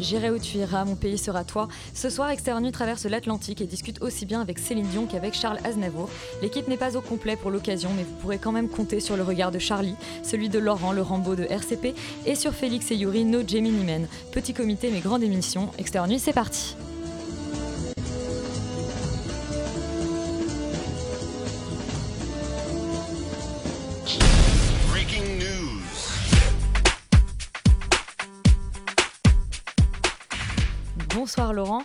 J'irai où tu iras, mon pays sera toi. Ce soir, Extérieur Nuit traverse l'Atlantique et discute aussi bien avec Céline Dion qu'avec Charles Aznavour. L'équipe n'est pas au complet pour l'occasion, mais vous pourrez quand même compter sur le regard de Charlie, celui de Laurent, le Rambo de RCP, et sur Félix et Yuri, nos Gemini Men. Petit comité, mais grande émission. Extérieur Nuit, c'est parti. Bonsoir Laurent.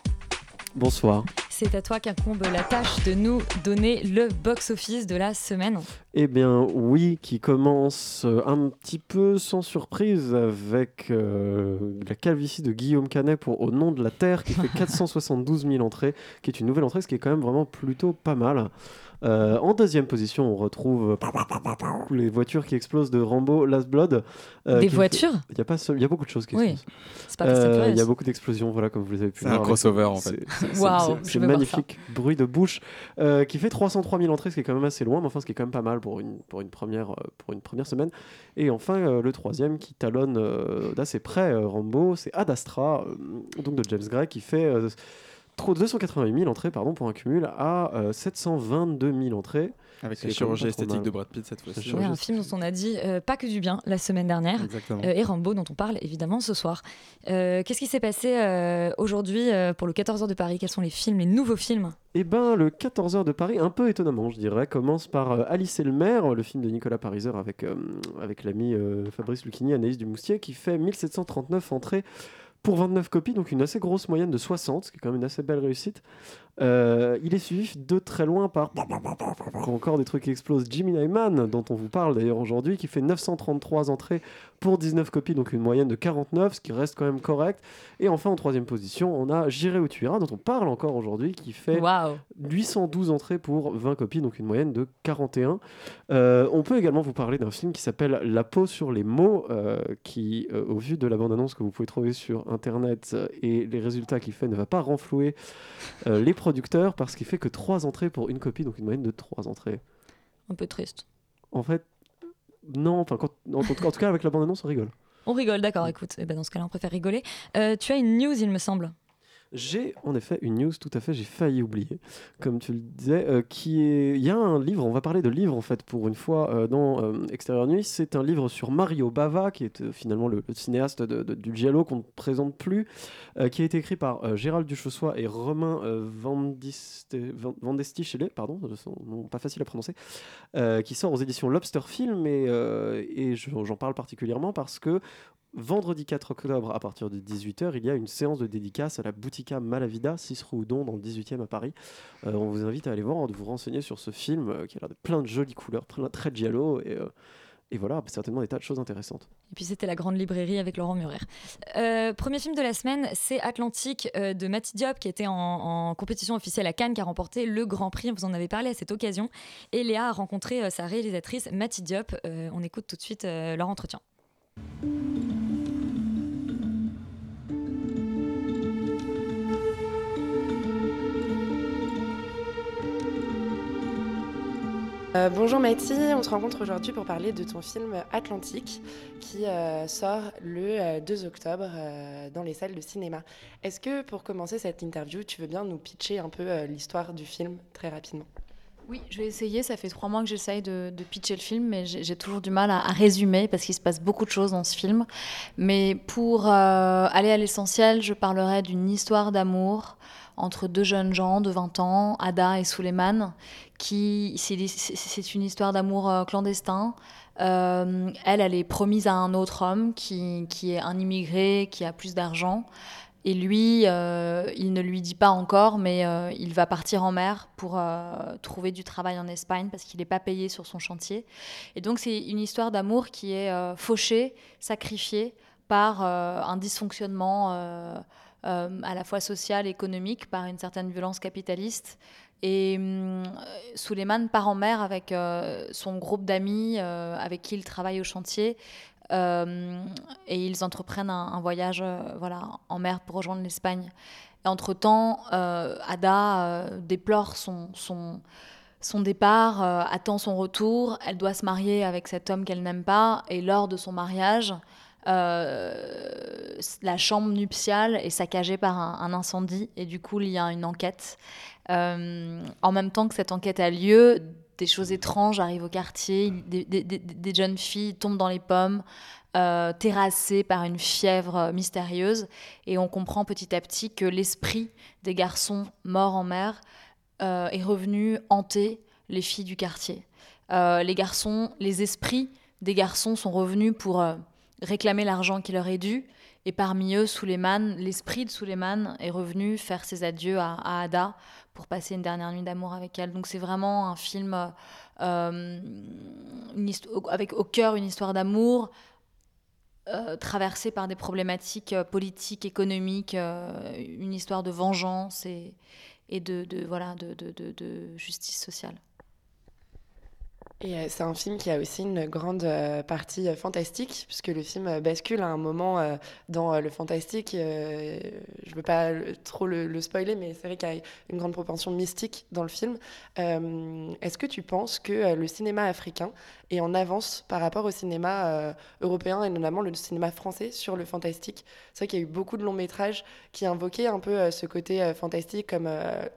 Bonsoir. C'est à toi qu'incombe la tâche de nous donner le box-office de la semaine. Eh bien oui, qui commence euh, un petit peu sans surprise avec euh, la calvitie de Guillaume Canet pour Au nom de la Terre qui fait 472 000 entrées, qui est une nouvelle entrée, ce qui est quand même vraiment plutôt pas mal. Euh, en deuxième position, on retrouve les voitures qui explosent de Rambo Last Blood. euh, Des voitures Il y a pas seul- il y a beaucoup de choses qui Oui. explosent. C'est pas Euh. Il y a beaucoup d'explosions, voilà, comme vous les avez pu C'est voir. un crossover, en fait. C'est- c'est- c'est- c'est- C'est voir magnifique bruit de bouche euh, qui fait 303 000 entrées, ce qui est quand même assez loin, mais enfin ce qui est quand même pas mal pour une, pour une, première, pour une première semaine. Et enfin, euh, le troisième qui talonne euh, d'assez près euh, Rambo, c'est Ad Astra, euh, donc de James Gray, qui fait euh, trop 288 000 entrées pardon, pour un cumul à euh, 722 000 entrées. Avec la chirurgie esthétique de Brad Pitt cette fois-ci. Ouais, un film dont on a dit euh, pas que du bien la semaine dernière. Exactement. Euh, et Rambo dont on parle évidemment ce soir. Euh, Qu'est-ce qui s'est passé euh, aujourd'hui euh, pour le 14h de Paris? Quels sont les films, les nouveaux films? Eh ben, le 14h de Paris, un peu étonnamment, je dirais, commence par euh, Alice et le maire, le film de Nicolas Pariser avec, euh, avec l'ami euh, Fabrice Lucchini, Anaïs Dumoustier, qui fait 1739 entrées pour 29 copies, donc une assez grosse moyenne de 60, ce qui est quand même une assez belle réussite. Euh, il est suivi de très loin par encore des trucs qui explosent. Jimmy Nyman, dont on vous parle d'ailleurs aujourd'hui, qui fait 933 entrées pour 19 copies, donc une moyenne de 49, ce qui reste quand même correct. Et enfin, en troisième position, on a J'irai où tu iras, dont on parle encore aujourd'hui, qui fait Waouh 812 entrées pour 20 copies, donc une moyenne de 41. Euh, on peut également vous parler d'un film qui s'appelle La peau sur les mots, euh, qui, euh, au vu de la bande-annonce que vous pouvez trouver sur Internet et les résultats qu'il fait, ne va pas renflouer les producteurs parce qu'il fait que 3 entrées pour une copie, donc une moyenne de 3 entrées. Un peu triste. En fait, non, enfin, quand- en, en tout cas, en tout cas, avec la bande-annonce, on rigole. On rigole, d'accord, écoute. Eh ben, dans ce cas-là, on préfère rigoler. Euh, tu as une news, il me semble. J'ai en effet une news, tout à fait, j'ai failli oublier, comme tu le disais, euh, qui est... Il y a un livre, on va parler de livre en fait pour une fois euh, dans euh, Extérieur Nuit, c'est un livre sur Mario Bava, qui est euh, finalement le, cinéaste du Giallo qu'on ne présente plus, qui a été écrit par Gérald Duchossois et Romain euh, Vandiste- Van- Vandestichele, pardon, son nom pas facile à prononcer, qui sort aux éditions Lobster Film, et, et je- j'en parle particulièrement parce que Vendredi 4 octobre, à partir de 18h, il y a une séance de dédicace à la Boutica Malavida, 6 rue Houdon, dans le 18e à Paris. Euh, on vous invite à aller voir, de vous renseigner sur ce film euh, qui a l'air de plein de jolies couleurs, plein, très giallo, et, euh, et voilà, certainement des tas de choses intéressantes. Et puis c'était la grande librairie avec Laurent Murer. Euh, premier film de la semaine, c'est Atlantique de Mati Diop qui était en, compétition officielle à Cannes, qui a remporté le Grand Prix. Vous en avez parlé à cette occasion. Et Léa a rencontré sa réalisatrice Mati Diop. On écoute tout de suite leur entretien. Euh, bonjour Mathie, on se rencontre aujourd'hui pour parler de ton film Atlantique qui euh, sort le euh, 2 octobre euh, dans les salles de cinéma. Est-ce que pour commencer cette interview, tu veux bien nous pitcher un peu l'histoire du film très rapidement? Oui, je vais essayer. Ça fait trois mois que j'essaye de, pitcher le film, mais j'ai toujours du mal à, à résumer parce qu'il se passe beaucoup de choses dans ce film. Mais pour aller à l'essentiel, je parlerai d'une histoire d'amour entre deux jeunes gens de 20 ans, Ada et Suleiman, qui c'est une histoire d'amour euh, clandestin. Euh, elle, elle est promise à un autre homme qui, qui est un immigré, qui a plus d'argent. Et lui, euh, il ne lui dit pas encore, mais il va partir en mer pour trouver du travail en Espagne parce qu'il n'est pas payé sur son chantier. Et donc c'est une histoire d'amour qui est fauchée, sacrifiée par un dysfonctionnement à la fois social et économique, par une certaine violence capitaliste. Et hum, Suleiman part en mer avec euh, son groupe d'amis euh, avec qui il travaille au chantier. Euh, et ils entreprennent un, voyage euh, voilà, en mer pour rejoindre l'Espagne. Et entre-temps, euh, Ada euh, déplore son, son, départ, euh, attend son retour. Elle doit se marier avec cet homme qu'elle n'aime pas. Et lors de son mariage, euh, la chambre nuptiale est saccagée par un, incendie. Et du coup, il y a une enquête. Euh, en même temps que cette enquête a lieu, des choses étranges arrivent au quartier, des, jeunes filles tombent dans les pommes, euh, terrassées par une fièvre mystérieuse, et on comprend petit à petit que l'esprit des garçons morts en mer est revenu hanter les filles du quartier. Les garçons, les esprits des garçons sont revenus pour réclamer l'argent qui leur est dû, et parmi eux, Suleiman, l'esprit de Suleiman est revenu faire ses adieux à, Ada pour passer une dernière nuit d'amour avec elle. Donc c'est vraiment un film euh, avec au cœur une histoire d'amour euh, traversée par des problématiques euh, politiques, économiques, une histoire de vengeance et, et de, voilà, de- de justice sociale. Euh, c'est un film qui a aussi une grande euh, partie euh, fantastique, puisque le film bascule à un moment dans le fantastique. je ne veux pas trop le, le spoiler, mais c'est vrai qu'il y a une grande propension mystique dans le film. Est-ce que tu penses que le cinéma africain est en avance par rapport au cinéma européen et notamment le cinéma français sur le fantastique? C'est vrai qu'il y a eu beaucoup de longs métrages qui invoquaient un peu ce côté fantastique, comme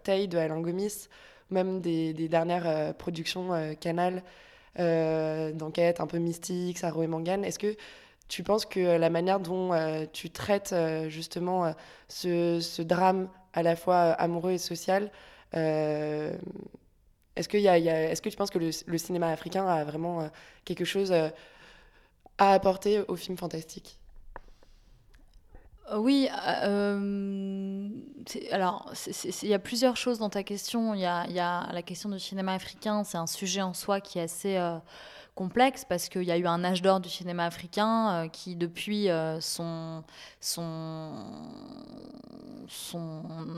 Tay de Alain Gomis même des, dernières euh, productions euh, Canal euh, d'enquête un peu mystique, Saro et Mangan. Est-ce que tu penses que la manière dont tu traites justement ce, drame à la fois amoureux et social, est-ce, que tu penses que le, le cinéma africain a vraiment quelque chose à apporter au film fantastique? Oui, euh, c'est- alors il y a plusieurs choses dans ta question. Il y a, la question du cinéma africain, c'est un sujet en soi qui est assez euh, complexe parce qu'il y a eu un âge d'or du cinéma africain euh, qui, depuis euh, son,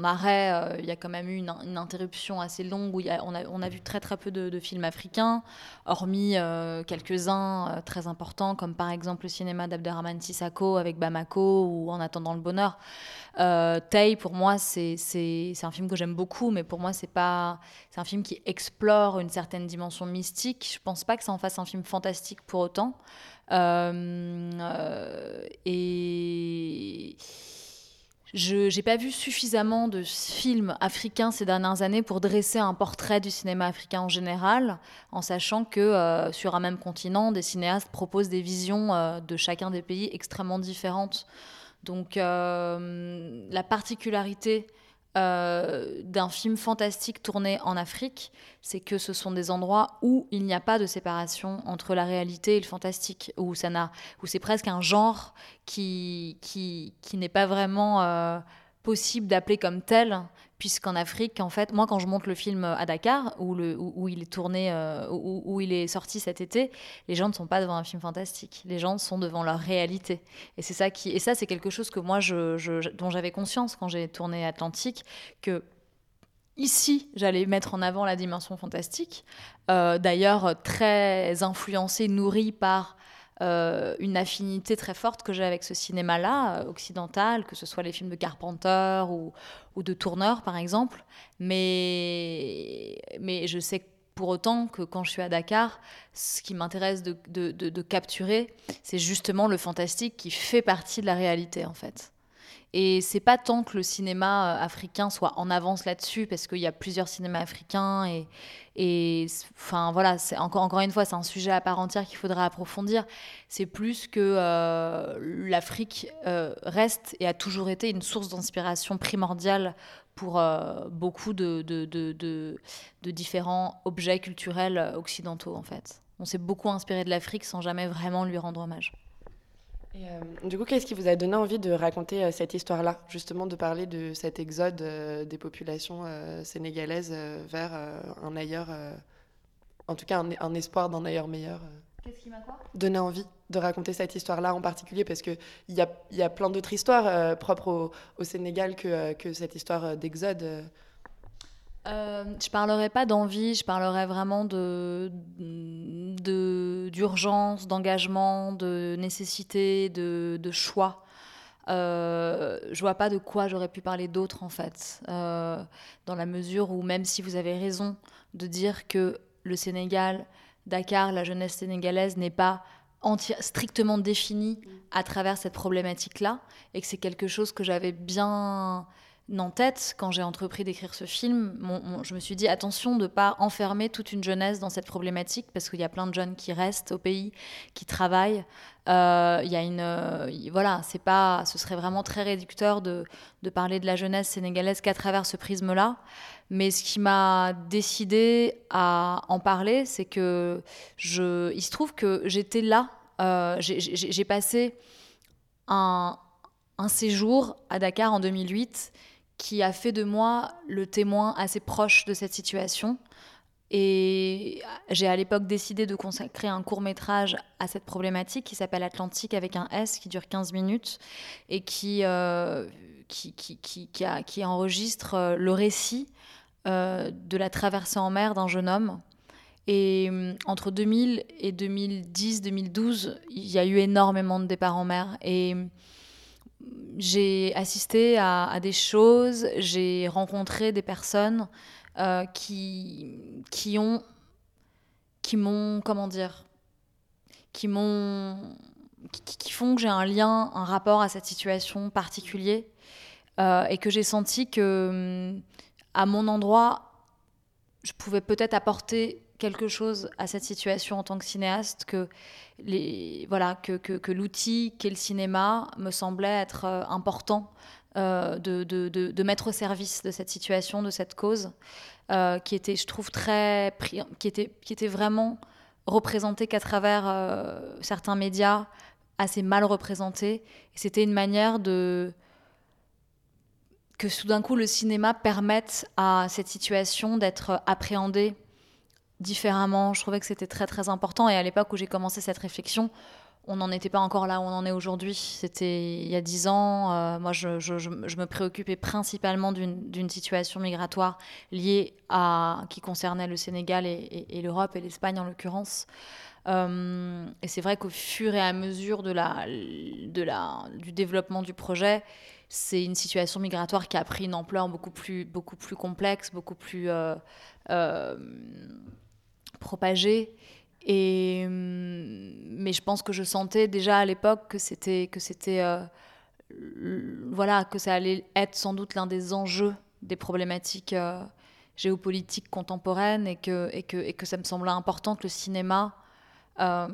arrêt, euh, il y a quand même eu une, interruption assez longue où on, a, vu très très peu de, films africains, hormis quelques-uns très importants comme par exemple le cinéma d'Abderrahmane Sissako avec Bamako ou En attendant le bonheur. Euh, Tay, pour moi, c'est un film que j'aime beaucoup, mais pour moi, c'est un film qui explore une certaine dimension mystique. Je pense pas que ça en fasse un film fantastique pour autant. Euh, euh, et je n'ai pas vu suffisamment de films africains ces dernières années pour dresser un portrait du cinéma africain en général, en sachant que euh, sur un même continent, des cinéastes proposent des visions de chacun des pays extrêmement différentes. Donc euh, la particularité euh, d'un film fantastique tourné en Afrique, c'est que ce sont des endroits où il n'y a pas de séparation entre la réalité et le fantastique, où où c'est presque un genre qui qui, qui n'est pas vraiment euh, possible d'appeler comme tel, puisqu'en Afrique, en fait, moi quand je monte le film à Dakar, où, où, il est tourné, euh, où, il est sorti cet été, les gens ne sont pas devant un film fantastique, les gens sont devant leur réalité. Et c'est ça qui, et ça c'est quelque chose que moi je- dont j'avais conscience quand j'ai tourné Atlantique, que Ici, j'allais mettre en avant la dimension fantastique, euh, d'ailleurs très influencée, nourrie par euh, une affinité très forte que j'ai avec ce cinéma-là, euh, occidental, que ce soit les films de Carpenter ou, de Tourneur, par exemple. Mais, mais je sais pour autant que quand je suis à Dakar, ce qui m'intéresse de- de- de capturer, c'est justement le fantastique qui fait partie de la réalité, en fait. Et c'est pas tant que le cinéma euh, africain soit en avance là-dessus, parce qu'il y a plusieurs cinémas africains et, et enfin voilà, encore encore une fois, c'est un sujet à part entière qu'il faudra approfondir. C'est plus que euh, l'Afrique euh, reste et a toujours été une source d'inspiration primordiale pour beaucoup de, de, de, de- différents objets culturels occidentaux en fait. On s'est beaucoup inspiré de l'Afrique sans jamais vraiment lui rendre hommage. Et, euh, du coup, qu'est-ce qui vous a donné envie de raconter euh, cette histoire-là, justement de parler de cet exode euh, des populations sénégalaises vers un ailleurs, en tout cas un, un espoir d'un ailleurs meilleur. Qu'est-ce qui m'a quoi? Donné envie de raconter cette histoire-là en particulier, parce qu'il y a, y a plein d'autres histoires propres au, au Sénégal que, que cette histoire d'exode. Euh. Je parlerai pas d'envie, je parlerai vraiment de d'urgence, d'engagement, de nécessité, de, choix. Euh, je vois pas de quoi j'aurais pu parler d'autre en fait, Euh, dans la mesure où même si vous avez raison de dire que le Sénégal, Dakar, la jeunesse sénégalaise n'est pas strictement définie à travers cette problématique-là, et que c'est quelque chose que j'avais bien en tête quand j'ai entrepris d'écrire ce film. Je me suis dit attention de ne pas enfermer toute une jeunesse dans cette problématique parce qu'il y a plein de jeunes qui restent au pays, qui travaillent. Euh, y a une, euh, voilà, c'est pas, ce serait vraiment très réducteur de, de parler de la jeunesse sénégalaise qu'à travers ce prisme-là. Mais ce qui m'a décidé à en parler, c'est que je, il se trouve que j'étais là. euh, j'ai passé un, un séjour à Dakar en 2008 qui a fait de moi le témoin assez proche de cette situation. Et j'ai à l'époque décidé de consacrer un court métrage à cette problématique qui s'appelle Atlantique avec un S qui dure 15 minutes et qui, euh, qui, qui, qui, qui qui enregistre euh, le récit euh, de la traversée en mer d'un jeune homme. Et hum, entre 2000 et 2010-2012, il y a eu énormément de départs en mer. Et hum, j'ai assisté à, des choses, j'ai rencontré des personnes euh, qui, qui ont, qui m'ont, comment dire, qui m'ont, qui font que j'ai un lien, un rapport à cette situation particulier, euh, et que j'ai senti que, hum, à mon endroit, je pouvais peut-être apporter quelque chose à cette situation en tant que cinéaste que les voilà que, que, l'outil qu'est le cinéma me semblait être euh, important euh, de, de, de, mettre au service de cette situation de cette cause euh, qui était je trouve très qui était qui était vraiment représentée qu'à travers certains médias assez mal représentés. C'était une manière de que d'un coup le cinéma permette à cette situation d'être appréhendée différemment. Je trouvais que c'était très très important. Et à l'époque où j'ai commencé cette réflexion, on n'en était pas encore là où on en est aujourd'hui. C'était il y a dix ans. Euh, moi, je, me préoccupais principalement d'une situation migratoire liée à qui concernait le Sénégal et, l'Europe et l'Espagne en l'occurrence. Euh, et c'est vrai qu'au fur et à mesure de la, de la, du développement du projet, c'est une situation migratoire qui a pris une ampleur beaucoup plus, beaucoup plus complexe, beaucoup plus euh, propagée. Et, hum, mais je pense que je sentais déjà à l'époque que c'était que c'était euh, voilà que ça allait être sans doute l'un des enjeux des problématiques euh, géopolitiques contemporaines et que, et, que, et que ça me semblait important que le cinéma euh,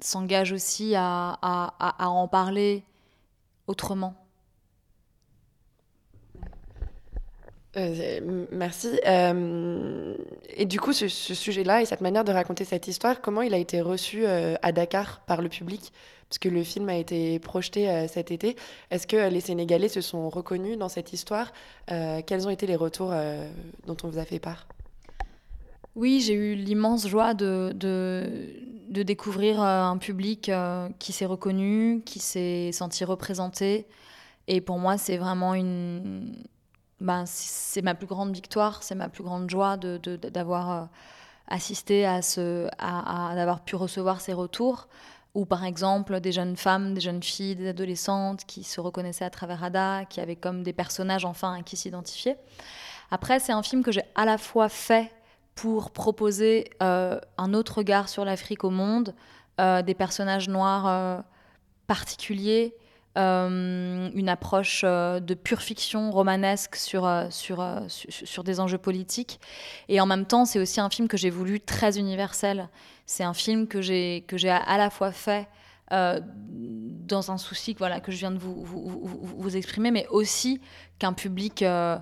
s'engage aussi à- à en parler autrement. Euh, merci. Euh, et du coup, ce, sujet-là et cette manière de raconter cette histoire, comment il a été reçu euh, à Dakar par le public? Parce que le film a été projeté cet été. Est-ce que les Sénégalais se sont reconnus dans cette histoire? Quels ont été les retours dont on vous a fait part? Oui, j'ai eu l'immense joie de, découvrir un public qui s'est reconnu, qui s'est senti représenté. Et pour moi, c'est vraiment une. Ben, c'est ma plus grande victoire, c'est ma plus grande joie d'avoir euh, assisté à ce. D'avoir pu recevoir ces retours. Ou par exemple, des jeunes femmes, des jeunes filles, des adolescentes qui se reconnaissaient à travers Ada, qui avaient comme des personnages enfin à qui s'identifier. Après, c'est un film que j'ai à la fois fait pour proposer euh, un autre regard sur l'Afrique au monde, euh, des personnages noirs particuliers, une approche euh, de pure fiction romanesque sur, euh, sur, euh, sur, des enjeux politiques. Et en même temps, c'est aussi un film que j'ai voulu très universel. C'est un film que j'ai à, la fois fait euh, dans un souci que, voilà, que je viens de vous, vous, vous- exprimer, mais aussi qu'un public euh,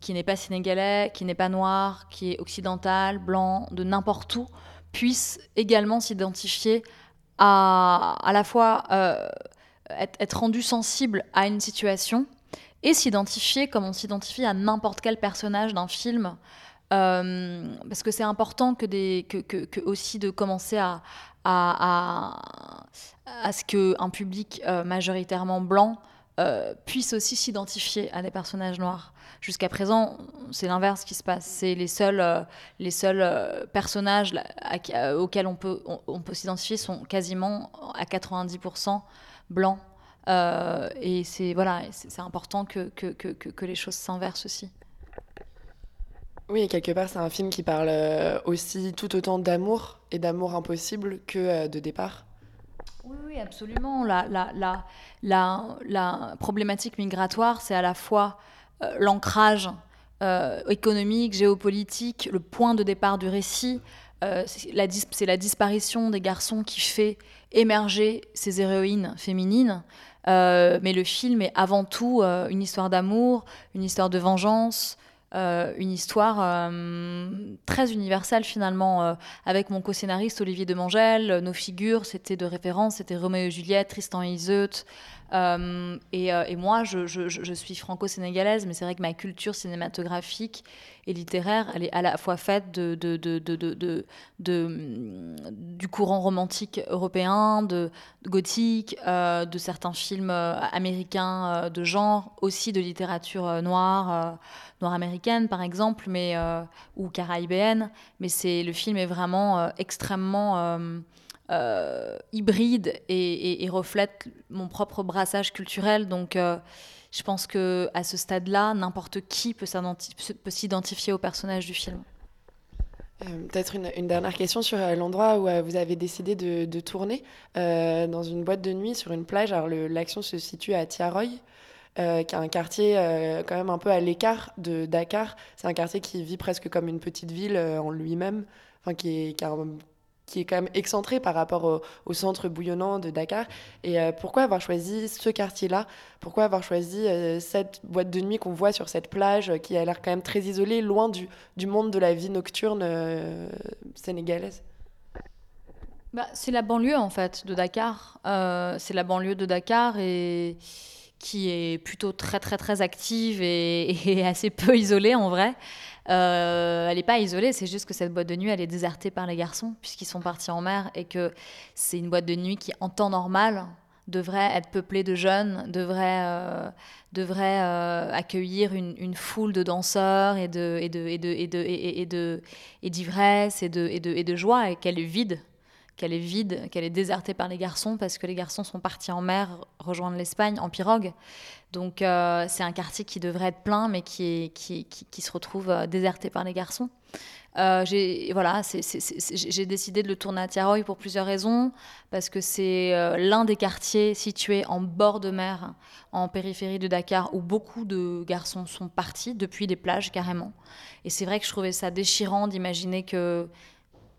qui n'est pas sénégalais, qui n'est pas noir, qui est occidental, blanc, de n'importe où, puisse également s'identifier à à la fois euh, être, rendu sensible à une situation et s'identifier comme on s'identifie à n'importe quel personnage d'un film. Euh, parce que c'est important que, aussi de commencer à, à, à, ce qu'un public euh, majoritairement blanc euh, puisse aussi s'identifier à des personnages noirs. Jusqu'à présent, c'est l'inverse qui se passe. C'est les seuls, les seuls personnages auxquels on peut, on peut s'identifier sont quasiment à 90% blancs. Euh, et c'est voilà, c'est important que, que, que, que- les choses s'inversent aussi. Oui, et quelque part, c'est un film qui parle euh, aussi tout autant d'amour et d'amour impossible que euh, de départ. Oui, oui, absolument. La, la, la, la, la problématique migratoire, c'est à la fois euh, l'ancrage euh, économique, géopolitique, le point de départ du récit. Euh, c'est la, disparition des garçons qui fait émerger ces héroïnes féminines. Euh, mais le film est avant tout euh, une histoire d'amour, une histoire de vengeance, une histoire très universelle finalement. avec mon co-scénariste Olivier Demangel, nos figures, c'était de référence, c'était Roméo et Juliette, Tristan et Iseut. Euh, et, euh, et moi, je, suis franco-sénégalaise, mais c'est vrai que ma culture cinématographique et littéraire, elle est à la fois faite de, du courant romantique européen, de, gothique, euh, de certains films américains de genre, aussi de littérature noire, noire américaine par exemple, mais, ou caribéenne. Mais le film est vraiment extrêmement euh, hybride et, reflète mon propre brassage culturel. Donc, euh, je pense que à ce stade-là, n'importe qui peut s'identi- peut s'identifier au personnage du film. Euh, Peut-être une, dernière question sur l'endroit où vous avez décidé de, tourner, dans une boîte de nuit sur une plage. Alors l'action se situe à Tiaroy, qui est un quartier quand même un peu à l'écart de Dakar. C'est un quartier qui vit presque comme une petite ville en lui-même, enfin qui est, un- qui est quand même excentré par rapport au, centre bouillonnant de Dakar. Et euh, pourquoi avoir choisi ce quartier-là? Pourquoi avoir choisi euh, cette boîte de nuit qu'on voit sur cette plage euh, qui a l'air quand même très isolée, loin du, du monde de la vie nocturne sénégalaise? Bah, c'est la banlieue en fait de Dakar. C'est la banlieue de Dakar et qui est plutôt très très très active et, assez peu isolée en vrai. Euh, elle n'est pas isolée, c'est juste que cette boîte de nuit elle est désertée par les garçons puisqu'ils sont partis en mer et que c'est une boîte de nuit qui en temps normal devrait être peuplée de jeunes, devrait, euh, devrait euh, accueillir une, foule de danseurs et de et de et de et de et de et d'ivresse et de et de et de joie et qu'elle est vide qu'elle est vide, qu'elle est désertée par les garçons parce que les garçons sont partis en mer rejoindre l'Espagne en pirogue. Donc euh, c'est un quartier qui devrait être plein mais qui, se retrouve euh, déserté par les garçons. Euh, j'ai voilà, j'ai décidé de le tourner à Tiaroy pour plusieurs raisons parce que c'est l'un des quartiers situés en bord de mer, en périphérie de Dakar, où beaucoup de garçons sont partis depuis les plages carrément. Et c'est vrai que je trouvais ça déchirant d'imaginer que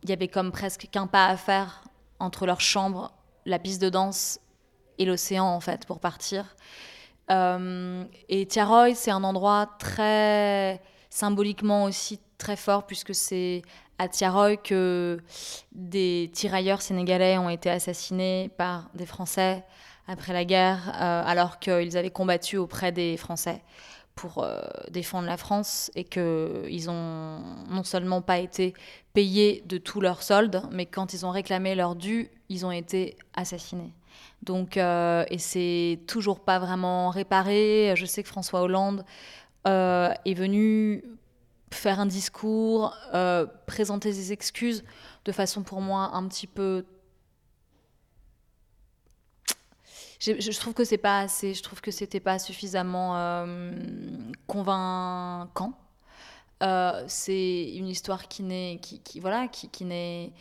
il y avait comme presque qu'un pas à faire entre leur chambre, la piste de danse et l'océan en fait pour partir. Euh, et Tiaroy, c'est un endroit très symboliquement aussi très fort puisque c'est à Tiaroy que des tirailleurs sénégalais ont été assassinés par des Français après la guerre, euh, alors qu'ils avaient combattu auprès des Français pour euh, défendre la France et qu'ils ont non seulement pas été payés de tout leur solde, mais quand ils ont réclamé leur dû, ils ont été assassinés. Donc, euh, et c'est toujours pas vraiment réparé. Je sais que François Hollande euh, est venu faire un discours, présenter des excuses de façon pour moi un petit peu je, trouve que c'est pas assez. Je trouve que c'était pas suffisamment euh, convaincant. Euh, c'est une histoire qui n'est, qui, voilà, qui, n'est,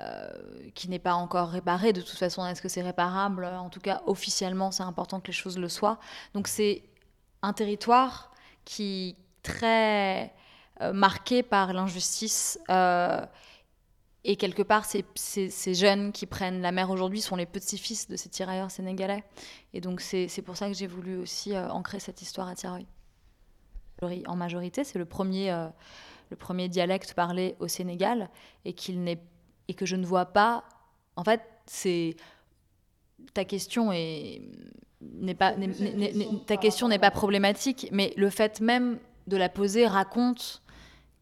euh, qui n'est pas encore réparé. De toute façon, est-ce que c'est réparable? En tout cas, officiellement, c'est important que les choses le soient. Donc c'est un territoire qui est très marqué par l'injustice. Et quelque part, ces, jeunes qui prennent la mer aujourd'hui sont les petits-fils de ces tirailleurs sénégalais. Et donc, c'est pour ça que j'ai voulu aussi euh, ancrer cette histoire à Tiaroy. En majorité, c'est le premier, euh, le premier dialecte parlé au Sénégal et, qu'il et que je ne vois pas. En fait. Ta question est. n'est pas, ta question n'est pas problématique, mais le fait même de la poser raconte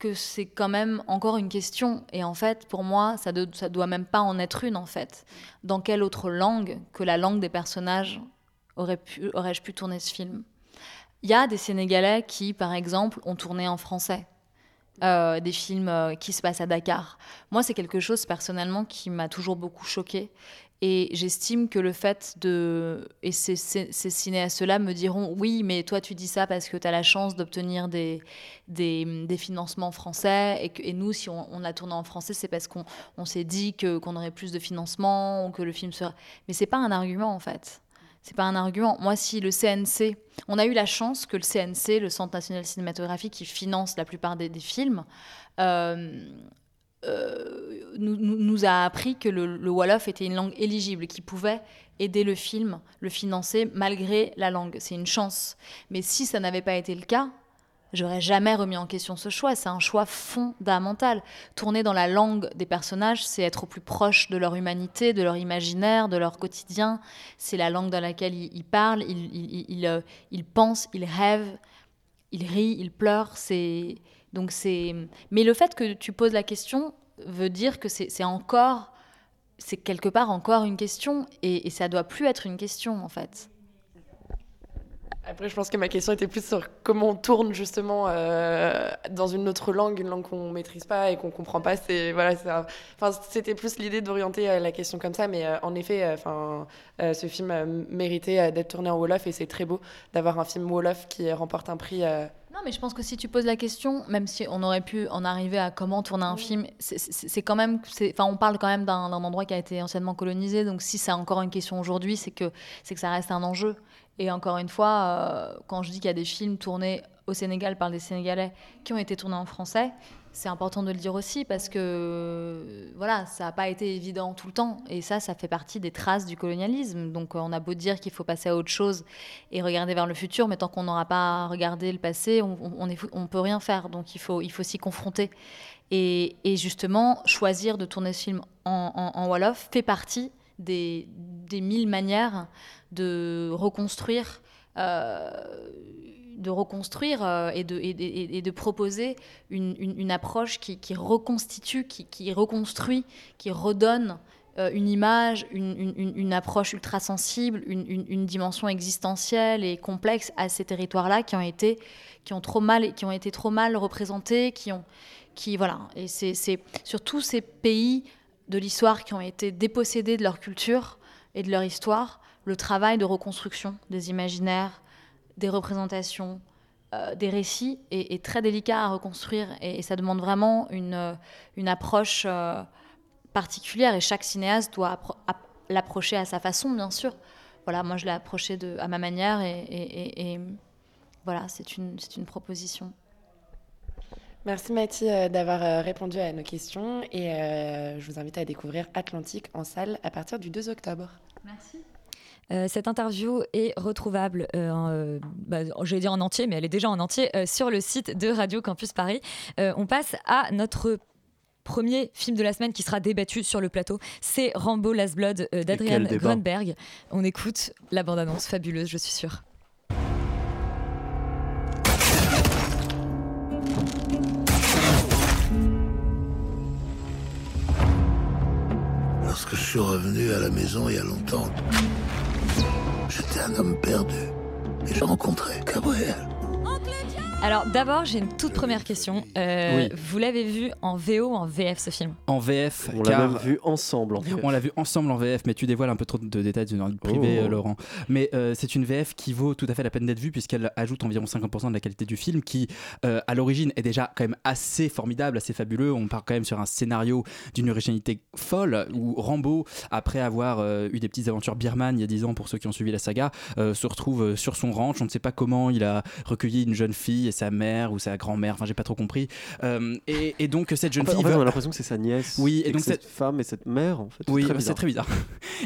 que c'est quand même encore une question. Et en fait, pour moi, ça ne doit même pas en être une, en fait. Dans quelle autre langue que la langue des personnages aurais-je pu tourner ce film? Il y a des Sénégalais qui, par exemple, ont tourné en français. euh, des films euh, qui se passent à Dakar. Moi, c'est quelque chose personnellement qui m'a toujours beaucoup choqué. Et j'estime que le fait de... Et ces, cinéastes-là me diront, oui, mais toi, tu dis ça parce que tu as la chance d'obtenir des, des, des financements français. Et, que, et nous, si on, on l'a tourné en français, c'est parce qu'on on s'est dit que, qu'on aurait plus de financement ou que le film serait... Mais c'est pas un argument, en fait. C'est pas un argument. Moi, si le CNC... On a eu la chance que le CNC, le Centre national cinématographique, qui finance la plupart des, des films... euh, euh, nous, nous- a appris que le, le Wolof était une langue éligible, qui pouvait aider le film, le financer malgré la langue. C'est une chance. Mais si ça n'avait pas été le cas, j'aurais jamais remis en question ce choix. C'est un choix fondamental. Tourner dans la langue des personnages, c'est être au plus proche de leur humanité, de leur imaginaire, de leur quotidien. C'est la langue dans laquelle ils, parlent, ils, ils, ils, euh, ils pensent, ils rêvent, ils rient, ils pleurent. C'est donc c'est. Mais le fait que tu poses la question veut dire que c'est encore, c'est quelque part encore une question et, et ça doit plus être une question en fait. Après, je pense que ma question était plus sur comment on tourne justement euh, dans une autre langue, une langue qu'on maîtrise pas et qu'on comprend pas. C'était plus l'idée d'orienter euh, la question comme ça. Mais euh, en effet, enfin, ce film méritait d'être tourné en wolof et c'est très beau d'avoir un film wolof qui remporte un prix. Non, mais je pense que si tu poses la question, même si on aurait pu en arriver à comment tourner un film, c'est- quand même, enfin, on parle quand même d'un d'un endroit qui a été anciennement colonisé. Donc, si c'est encore une question aujourd'hui, c'est que c'est que ça reste un enjeu. Et encore une fois, euh, quand je dis qu'il y a des films tournés au Sénégal par des Sénégalais qui ont été tournés en français, c'est important de le dire aussi parce que voilà, ça n'a pas été évident tout le temps. Et ça, ça fait partie des traces du colonialisme. Donc, on a beau dire qu'il faut passer à autre chose et regarder vers le futur, mais tant qu'on n'aura pas regardé le passé, on, on peut rien faire. Donc, il faut, il faut s'y confronter. Et, justement, choisir de tourner ce film en, en, en Wolof fait partie des mille manières de reconstruire. euh, de reconstruire euh, et, de, proposer une, approche qui, reconstitue, qui, reconstruit, qui redonne euh, une image, une, approche ultra sensible, une, dimension existentielle et complexe à ces territoires-là qui ont été, qui ont trop mal, qui ont été trop mal représentés, qui ont, qui voilà. Et c'est c'est sur tous ces pays de l'histoire qui ont été dépossédés de leur culture et de leur histoire, le travail de reconstruction des imaginaires, des représentations, euh, des récits est, est très délicat à reconstruire et, et ça demande vraiment une, euh, une approche euh, particulière et chaque cinéaste doit appro- app- l'approcher à sa façon, bien sûr. Voilà, moi je l'ai approché de, à ma manière et, et- et- et voilà, c'est une, proposition. Merci Mathie euh, d'avoir euh, répondu à nos questions et euh, je vous invite à découvrir Atlantique en salle à partir du 2 octobre. Merci. Euh, cette interview est retrouvable, euh, en, euh, bah, j'allais dire en entier, mais elle est déjà en entier euh, sur le site de Radio Campus Paris. Euh, on passe à notre premier film de la semaine qui sera débattu sur le plateau. C'est Rambo Last Blood euh, d'Adrian. Grunberg. On écoute la bande-annonce fabuleuse, je suis sûre. Lorsque je suis revenu à la maison il y a longtemps, j'étais un homme perdu. Et j'ai rencontré Gabriel. Alors d'abord, j'ai une toute première question. Euh, Oui. Vous l'avez vu en VO ou en VF ce film? En VF, On l'a même vu ensemble. en VF. On l'a vu ensemble en VF, mais tu dévoiles un peu trop de détails dans le privé, Oh. euh, Laurent. Mais euh, c'est une VF qui vaut tout à fait la peine d'être vue, puisqu'elle ajoute environ 50% de la qualité du film, qui euh, à l'origine est déjà quand même assez formidable, assez fabuleux. On part quand même sur un scénario d'une originalité folle, où Rambo, après avoir euh, eu des petites aventures birmanes il y a 10 ans, pour ceux qui ont suivi la saga, euh, se retrouve sur son ranch. On ne sait pas comment il a recueilli une jeune fille et sa mère ou sa grand-mère, enfin j'ai pas trop compris. Euh, et, et donc cette jeune En fait, fille. en fait, va- on a l'impression que c'est sa nièce. Oui, et et donc cette cette- femme et cette mère, en fait. oui, c'est très bizarre.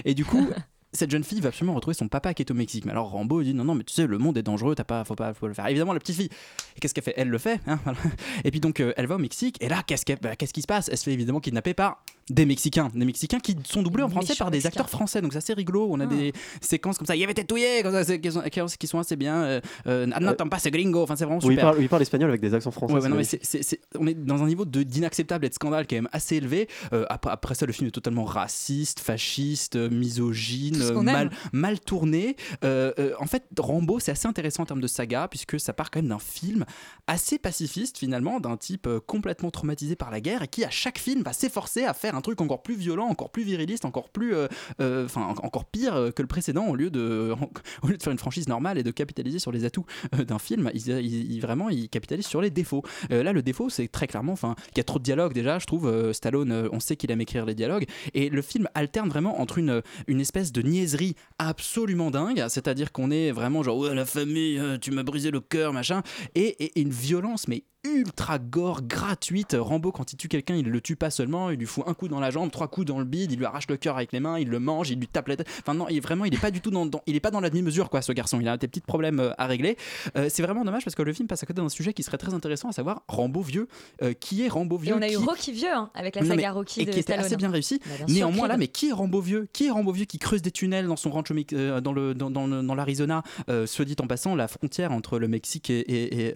Et du coup, cette jeune fille va absolument retrouver son papa qui est au Mexique. Mais alors Rambo dit non non mais tu sais le monde est dangereux, t'as pas, faut pas, faut le faire. Évidemment la petite fille, et qu'est-ce qu'elle fait? Elle le fait. hein, voilà. Et puis donc euh, elle va au Mexique et là qu'est-ce qu'elle- bah, qu'est-ce qui se passe? Elle se fait évidemment kidnapper par des Mexicains, des Mexicains qui sont doublés en français par des Mexicains. acteurs français. Donc c'est assez rigolo. On a Ah. des séquences comme ça. Il y avait tétouillé comme ça, c'est- qui sont, assez bien. Euh, euh, ah, non, t'aimes pas ce gringo. Enfin c'est vraiment il super. parle, il parle espagnol avec des accents français. Ouais, ouais, c'est non, mais magnifique. c'est- c'est- c'est- on est dans un niveau de- d'inacceptable et de scandale quand même assez élevé. Euh, après, après ça, le film est totalement raciste, fasciste, euh, misogyne, euh, mal, tourné. Euh, euh, en fait, Rambo, c'est assez intéressant en termes de saga, puisque ça part quand même d'un film assez pacifiste finalement, d'un type euh, complètement traumatisé par la guerre et qui, à chaque film, va s'efforcer à faire un truc encore plus violent, encore plus viriliste, encore plus. euh, euh, Enfin, en- encore pire euh, que le précédent, au lieu, de, au lieu de faire une franchise normale et de capitaliser sur les atouts d'un film, il, il- il- vraiment il capitalise sur les défauts. Là, le défaut, c'est très clairement, enfin, qu'il y a trop de dialogues déjà. Je trouve Stallone, on sait qu'il aime écrire les dialogues, et le film alterne vraiment entre une une espèce de niaiserie absolument dingue, c'est-à-dire qu'on est vraiment genre ouais la famille, tu m'as brisé le cœur, machin, et une violence mais ultra gore gratuite. Rambo quand il tue quelqu'un, il le tue pas seulement, il lui fout un coup dans la jambe, trois coups dans le bide, il lui arrache le cœur avec les mains, il le mange, il lui tape la tête. Enfin non, il, vraiment il est pas du tout dans, dans- il est pas dans la demi-mesure quoi ce garçon. Il a des petits problèmes euh, à régler. Euh, c'est vraiment dommage parce que le film passe à côté d'un sujet qui serait très intéressant à savoir Rambo vieux. Euh, qui est Rambo vieux? Et on a eu Rocky vieux hein, avec la non, saga mais- Rocky et de qui était Stallone. assez bien réussi. Bah, bien Néanmoins, là, mais qui est Rambo vieux? Qui est Rambo vieux qui creuse des tunnels dans son ranch euh, dans le dans, dans le- dans l'Arizona? Soit dit en passant, la frontière entre le Mexique et et, et,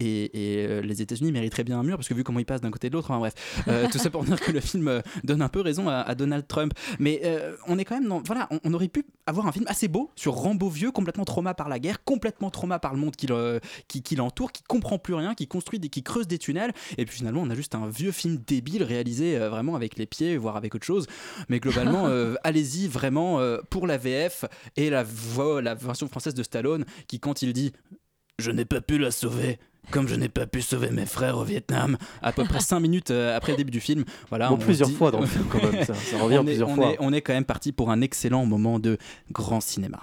et- et, les États-Unis mériterait bien un mur parce que vu comment il passe d'un côté et de l'autre, enfin, bref, Euh, tout ça pour dire que le film euh, donne un peu raison à, à Donald Trump. Mais euh, on est quand même dans voilà, on, on aurait pu avoir un film assez beau sur Rambo vieux, complètement trauma par la guerre, complètement trauma par le monde qui le- qui, qui l'entoure, qui comprend plus rien, qui construit des, qui creuse des tunnels. Et puis finalement, on a juste un vieux film débile réalisé vraiment avec les pieds, voire avec autre chose. Mais globalement, allez-y vraiment pour la VF et la voix, la version française de Stallone, qui quand il dit je n'ai pas pu la sauver. Comme je n'ai pas pu sauver mes frères au Vietnam, à peu près 5 minutes euh, après le début du film. Voilà, Bon, on plusieurs dit- fois dans le film, quand même, ça- ça revient on est- plusieurs on fois. est- on est quand même parti pour un excellent moment de grand cinéma.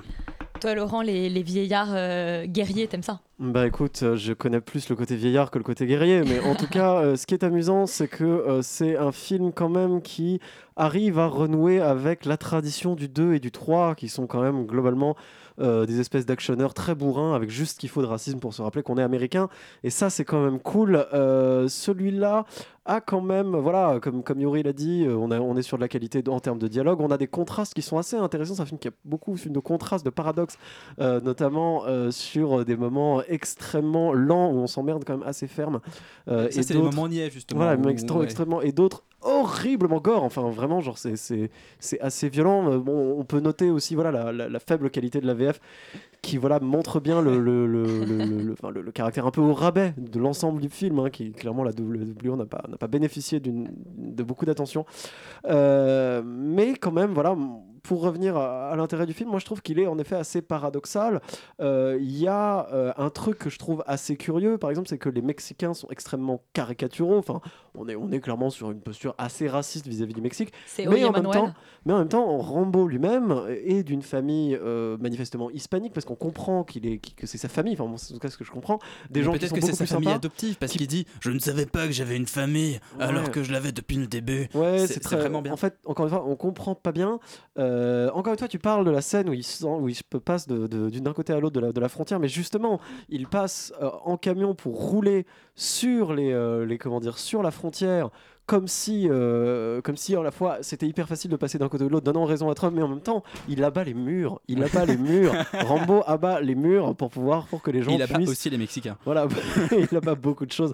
Toi, Laurent, les, les vieillards euh, guerriers, t'aimes ça? Bah écoute, euh, je connais plus le côté vieillard que le côté guerrier, mais en tout cas, euh, ce qui est amusant, c'est que euh, c'est un film quand même qui arrive à renouer avec la tradition du 2 et du 3, qui sont quand même globalement euh, des espèces d'actionneurs très bourrins, avec juste ce qu'il faut de racisme pour se rappeler qu'on est américain. Et ça, c'est quand même cool. Euh, Celui-là a quand même, voilà, comme, comme Yuri l'a dit, euh, on, a- on est sur de la qualité en termes de dialogue. On a des contrastes qui sont assez intéressants. C'est un film qui a beaucoup de contrastes, de paradoxes, euh, notamment sur des moments extrêmement lents où on s'emmerde quand même assez ferme. Ça, et c'est les moments niais, justement, Voilà, où- ouais. extrêmement. Et d'autres horriblement gore. Enfin, vraiment, genre, c'est- c'est c'est assez violent. Euh, on peut noter aussi voilà, la, faible qualité de la VF qui voilà, montre bien le, le, le, le- le- caractère un peu au rabais de l'ensemble du film, hein, qui clairement la WO n'a pas, n'a pas bénéficié de beaucoup d'attention. Euh, mais quand même, voilà, pour revenir à, à l'intérêt du film, moi je trouve qu'il est en effet assez paradoxal. Euh, Il y a euh, un truc que je trouve assez curieux, par exemple, c'est que les Mexicains sont extrêmement caricaturaux. Enfin, on est, on est clairement sur une posture assez raciste vis-à-vis du Mexique. C'est Mais en, même temps, mais en même temps, Rambo lui-même est d'une famille euh, manifestement hispanique, parce qu'on comprend qu'il est, que c'est sa famille. Enfin, bon, c'est en tout cas ce que je comprends. Des Mais gens qui Peut-être sont que c'est sa famille sympas. adoptive parce qu'il dit Je ne savais pas que j'avais une famille alors que je l'avais depuis le début. Ouais, c'est c'est très vraiment bien. En fait, encore une fois, on comprend pas bien. Euh, encore une fois, tu parles de la scène où il, sent- passe d'un côté à l'autre de la, frontière, mais justement, il passe euh, en camion pour rouler sur les, euh, les comment dire sur la frontière comme si, euh, comme si à la fois c'était hyper facile de passer d'un côté à l'autre, donnant raison à Trump, mais en même temps, il abat les murs. Il abat les murs. Rambo abat les murs pour pouvoir, pour que les gens Il abat puissent. aussi les Mexicains. Voilà, il abat beaucoup de choses,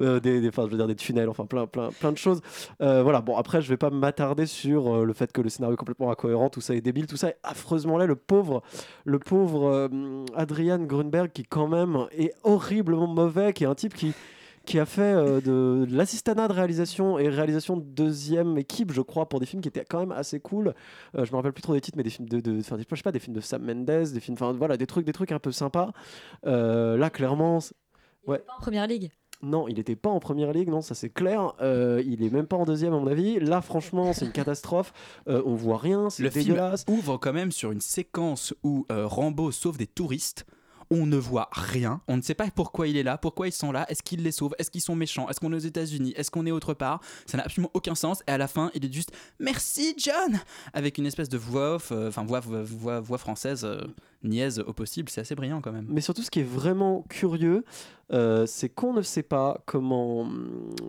euh, des, des- enfin, je veux dire des tunnels, enfin plein, plein, plein de choses. Euh, voilà, bon après je vais pas m'attarder sur le fait que le scénario est complètement incohérent, tout ça est débile, tout ça est affreusement laid. Le pauvre, le pauvre Adrian Grunberg qui quand même est horriblement mauvais, qui est un type qui qui a fait euh, de, de l'assistanat de réalisation et réalisation de deuxième équipe, je crois, pour des films qui étaient quand même assez cool. Euh, je me rappelle plus trop des titres, mais des films de, de enfin, je sais pas, des films de Sam Mendes, des films, enfin voilà, des trucs, des trucs un peu sympas. Euh, là, clairement, ouais. En première ligue. Non, il n'était pas en première ligue, non, ça c'est clair. Euh, il est même pas en deuxième, à mon avis. Là, franchement, c'est une catastrophe. Euh, on voit rien, c'est Le film dégueulasse. ouvre quand même sur une séquence où euh, Rambo sauve des touristes. On ne voit rien, on ne sait pas pourquoi il est là, pourquoi ils sont là, est-ce qu'il les sauve, est-ce qu'ils sont méchants, est-ce qu'on est aux États-Unis, est-ce qu'on est autre part, ça n'a absolument aucun sens. Et à la fin, il est juste merci John avec une espèce de voix off, euh, enfin voix, voix, voix, voix française euh, niaise au possible, c'est assez brillant quand même. Mais surtout, ce qui est vraiment curieux, euh, c'est qu'on ne sait pas comment,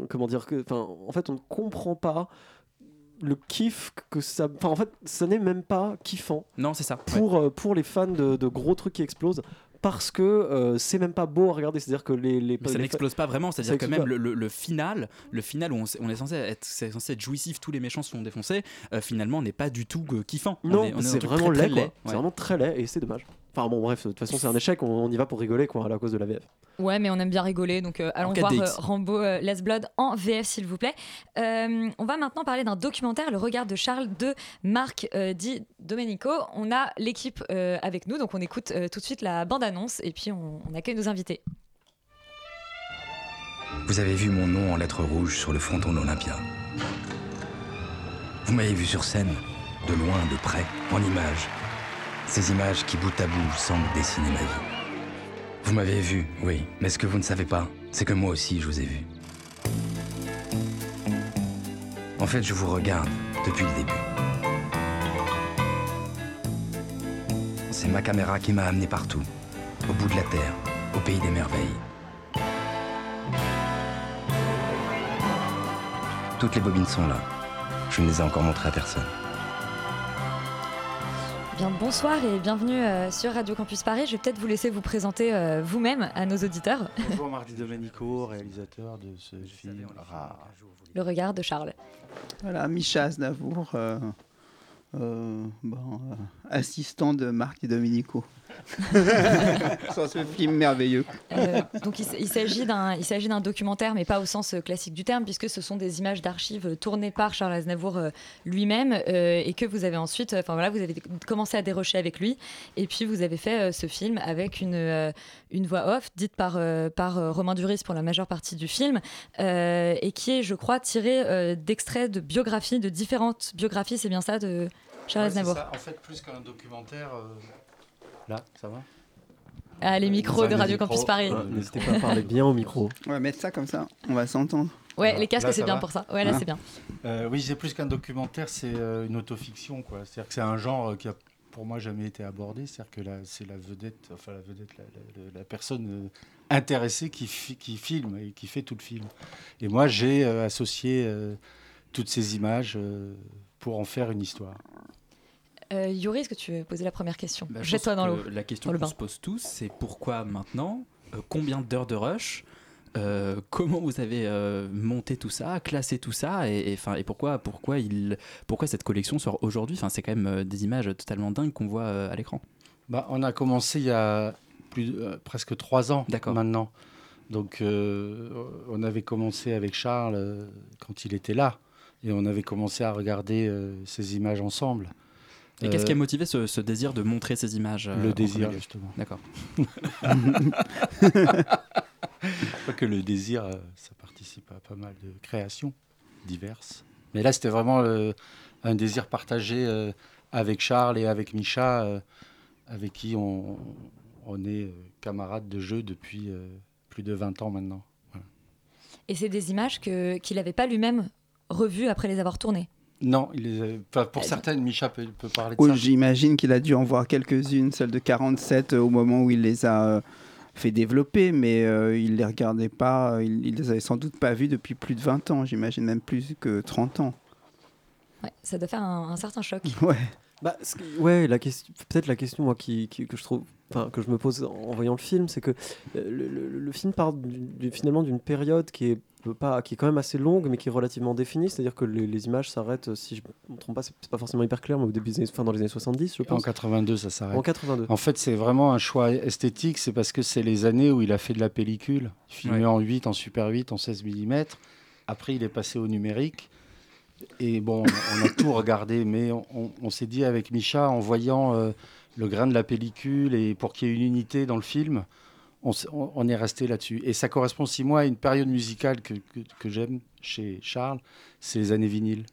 comment dire que, enfin, en fait, on ne comprend pas le kiff que ça, enfin, en fait, ça n'est même pas kiffant. Non, c'est ça. Pour euh, pour les fans de, de gros trucs qui explosent. Parce que euh, c'est même pas beau à regarder, c'est-à-dire que les, les Mais ça n'explose pas vraiment, c'est-à-dire que même le, le- le final, le final où on, est censé être, c'est censé être jouissif, tous les méchants se font défoncer, euh, finalement n'est pas du tout euh, kiffant. On Non, c'est vraiment très, laid, très quoi. C'est vraiment très laid et c'est dommage. Enfin bon, bref, de toute façon, c'est un échec, on, on y va pour rigoler, quoi, à cause de la VF. Ouais, mais on aime bien rigoler, donc euh, allons 4DX. voir euh, Rambo euh, Last Blood en VF, s'il vous plaît. Euh, on va maintenant parler d'un documentaire, Le regard de Charles de Marc euh, Di Domenico. On a l'équipe euh, avec nous, donc on écoute euh, tout de suite la bande-annonce et puis on, on accueille nos invités. Vous avez vu mon nom en lettres rouges sur le fronton olympien. Vous m'avez vu sur scène, de loin, de près, en images. Ces images qui, bout à bout, semblent dessiner ma vie. Vous m'avez vu, oui, mais ce que vous ne savez pas, c'est que moi aussi je vous ai vu. En fait, je vous regarde depuis le début. C'est ma caméra qui m'a amené partout, au bout de la terre, au pays des merveilles. Toutes les bobines sont là. Je ne les ai encore montrées à personne. Bien, bonsoir et bienvenue euh, sur Radio Campus Paris. Je vais peut-être vous laisser vous présenter euh, vous-même à nos auditeurs. Bonjour Mardi Domenico, réalisateur de ce film rare. Le regard de Charles. Voilà, Micha Aznavour, euh, euh, bon, euh, assistant de Marc et Domenico. Sur ce film merveilleux. Euh, donc il, il s'agit d'un il s'agit d'un documentaire, mais pas au sens euh, classique du terme, puisque ce sont des images d'archives euh, tournées par Charles Aznavour lui-même euh, et que vous avez ensuite, enfin voilà, vous avez commencé à dérocher avec lui, et puis vous avez fait euh, ce film avec une euh, une voix off dite par euh, par Romain Duris pour la majeure partie du film, euh, et qui est, je crois, tiré euh, d'extraits de biographies, de différentes biographies, c'est bien ça, de Charles Ouais, Aznavour? ça. En fait, plus qu'un documentaire. Euh, Là, ça va Ah, les micros Ouais, de Radio micros. Campus Paris. Ouais, N'hésitez pas à parler bien au micro. On va mettre ça comme ça, on va s'entendre. Ouais, les casques, c'est bien va pour ça. Ouais, là, Hein c'est bien. Euh, oui, c'est plus qu'un documentaire, c'est euh, une autofiction. quoi. C'est-à-dire que c'est un genre euh, qui a pour moi jamais été abordé. C'est-à-dire que c'est la vedette, enfin la vedette, la, la- la personne euh, intéressée qui, fi- qui filme et qui fait tout le film. Et moi, j'ai euh, associé euh, toutes ces images euh, pour en faire une histoire. Euh, Yuri, est-ce que tu veux poser la première question Bah, je Jette-toi dans l'eau. La question qu'on se pose tous, c'est pourquoi maintenant Euh, Combien d'heures de rush Euh, Comment vous avez euh, monté tout ça, classé tout ça Et, et, 'fin, et pourquoi, pourquoi, il, pourquoi cette collection sort aujourd'hui? Enfin, C'est quand même euh, des images totalement dingues qu'on voit euh, à l'écran. Bah, on a commencé il y a plus euh, presque trois ans maintenant. Donc euh, on avait commencé avec Charles euh, quand il était là et on avait commencé à regarder euh, ces images ensemble. Et qu'est-ce Euh, qui a motivé ce, ce désir de montrer ces images euh, Le désir, justement. D'accord. Je crois que le désir, euh, ça participe à pas mal de créations diverses. Mais là, c'était vraiment euh, un désir partagé euh, avec Charles et avec Micha, euh, avec qui on, on est camarades de jeu depuis euh, plus de 20 ans maintenant. Voilà. Et c'est des images que, qu'il n'avait pas lui-même revues après les avoir tournées. Non, il les avait- enfin, pour certaines, Micha peut, peut parler de Oui, ça. J'imagine qu'il a dû en voir quelques-unes, celle de 47, euh, au moment où il les a euh, fait développer, mais euh, il les regardait pas, il, il les avait sans doute pas vus depuis plus de 20 ans, j'imagine même plus que 30 ans. Ouais, ça doit faire un, un certain choc. Ouais. Bah, ce ouais, la question, peut-être la question moi qui, qui- que je trouve, enfin que je me pose en voyant le film, c'est que euh, le, le- le film part du- finalement d'une période qui est pas, qui est quand même assez longue, mais qui est relativement définie. C'est-à-dire que les, les images s'arrêtent, euh, si je me trompe pas, c'est pas forcément hyper clair, mais au début des années, enfin, dans les années 70, je En pense. 82, ça s'arrête. En 82. En fait, c'est vraiment un choix esthétique. C'est parce que c'est les années où il a fait de la pellicule, filmé Ouais. en 8, en super 8, en 16 mm. Après, il est passé au numérique. Et bon, on a tout regardé, mais on, s'est dit avec Micha, en voyant euh, le grain de la pellicule et pour qu'il y ait une unité dans le film, on, est resté là-dessus. Et ça correspond aussi, moi, à une période musicale que, j'aime chez Charles, c'est les années vinyles.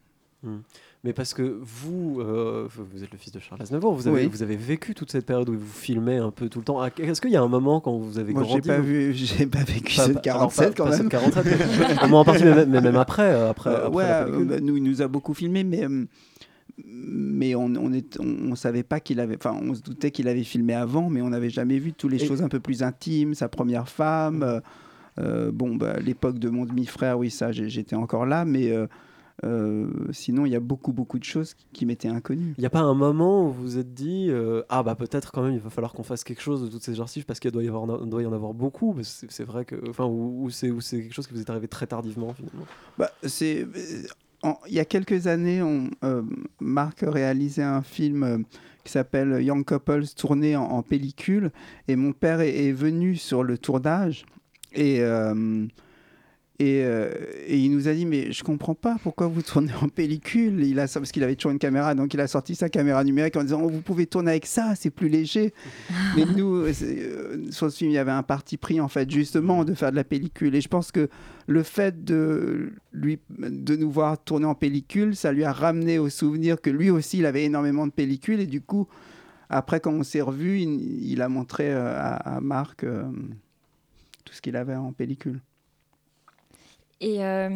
Hmm. Mais parce que vous, euh, vous vous êtes le fils de Charles Aznavour, vous avez, Oui. vous avez vécu toute cette période où vous filmez un peu tout le temps. Est-ce qu'il y a un moment quand vous avez Moi, j'ai grandi pas vous- vu, j'ai pas vécu Pas- cette pas- alors, 47 pas- quand pas même. cette 47, mais- en partie, mais même, mais même après, euh, après, Euh, après ouais, euh, bah, nous, il nous a beaucoup filmé, mais, mais on, on, est, on, on savait pas qu'il avait. Enfin, on se doutait qu'il avait filmé avant, mais on n'avait jamais vu toutes les Et- choses un peu plus intimes, sa première femme. euh, euh, bon, bah, l'époque de mon demi-frère, oui, ça, j'ai- j'étais encore là, mais euh, euh, sinon, il y a beaucoup, beaucoup de choses qui m'étaient inconnues. Il n'y a pas un moment où vous vous êtes dit euh, ah bah peut-être quand même il va falloir qu'on fasse quelque chose de toutes ces archives parce qu'il doit y avoir doit y en avoir beaucoup c'est vrai que enfin ou, ou c'est quelque chose qui vous est arrivé très tardivement finalement. Bah, c'est euh, en- il y a quelques années, on, euh, Marc réalisait un film qui s'appelle Young Couples tourné en, en pellicule et mon père est, est venu sur le tournage et et, euh, et il nous a dit mais je comprends pas pourquoi vous tournez en pellicule. Il a parce qu'il avait toujours une caméra donc il a sorti sa caméra numérique en disant Oh, vous pouvez tourner avec ça c'est plus léger. Mais nous c'est, euh, sur ce film il y avait un parti pris en fait justement de faire de la pellicule. Et je pense que le fait de lui de nous voir tourner en pellicule ça lui a ramené au souvenir que lui aussi il avait énormément de pellicules. Et du coup après quand on s'est revu il, il a montré euh, à, à Marc euh, tout ce qu'il avait en pellicule Et euh,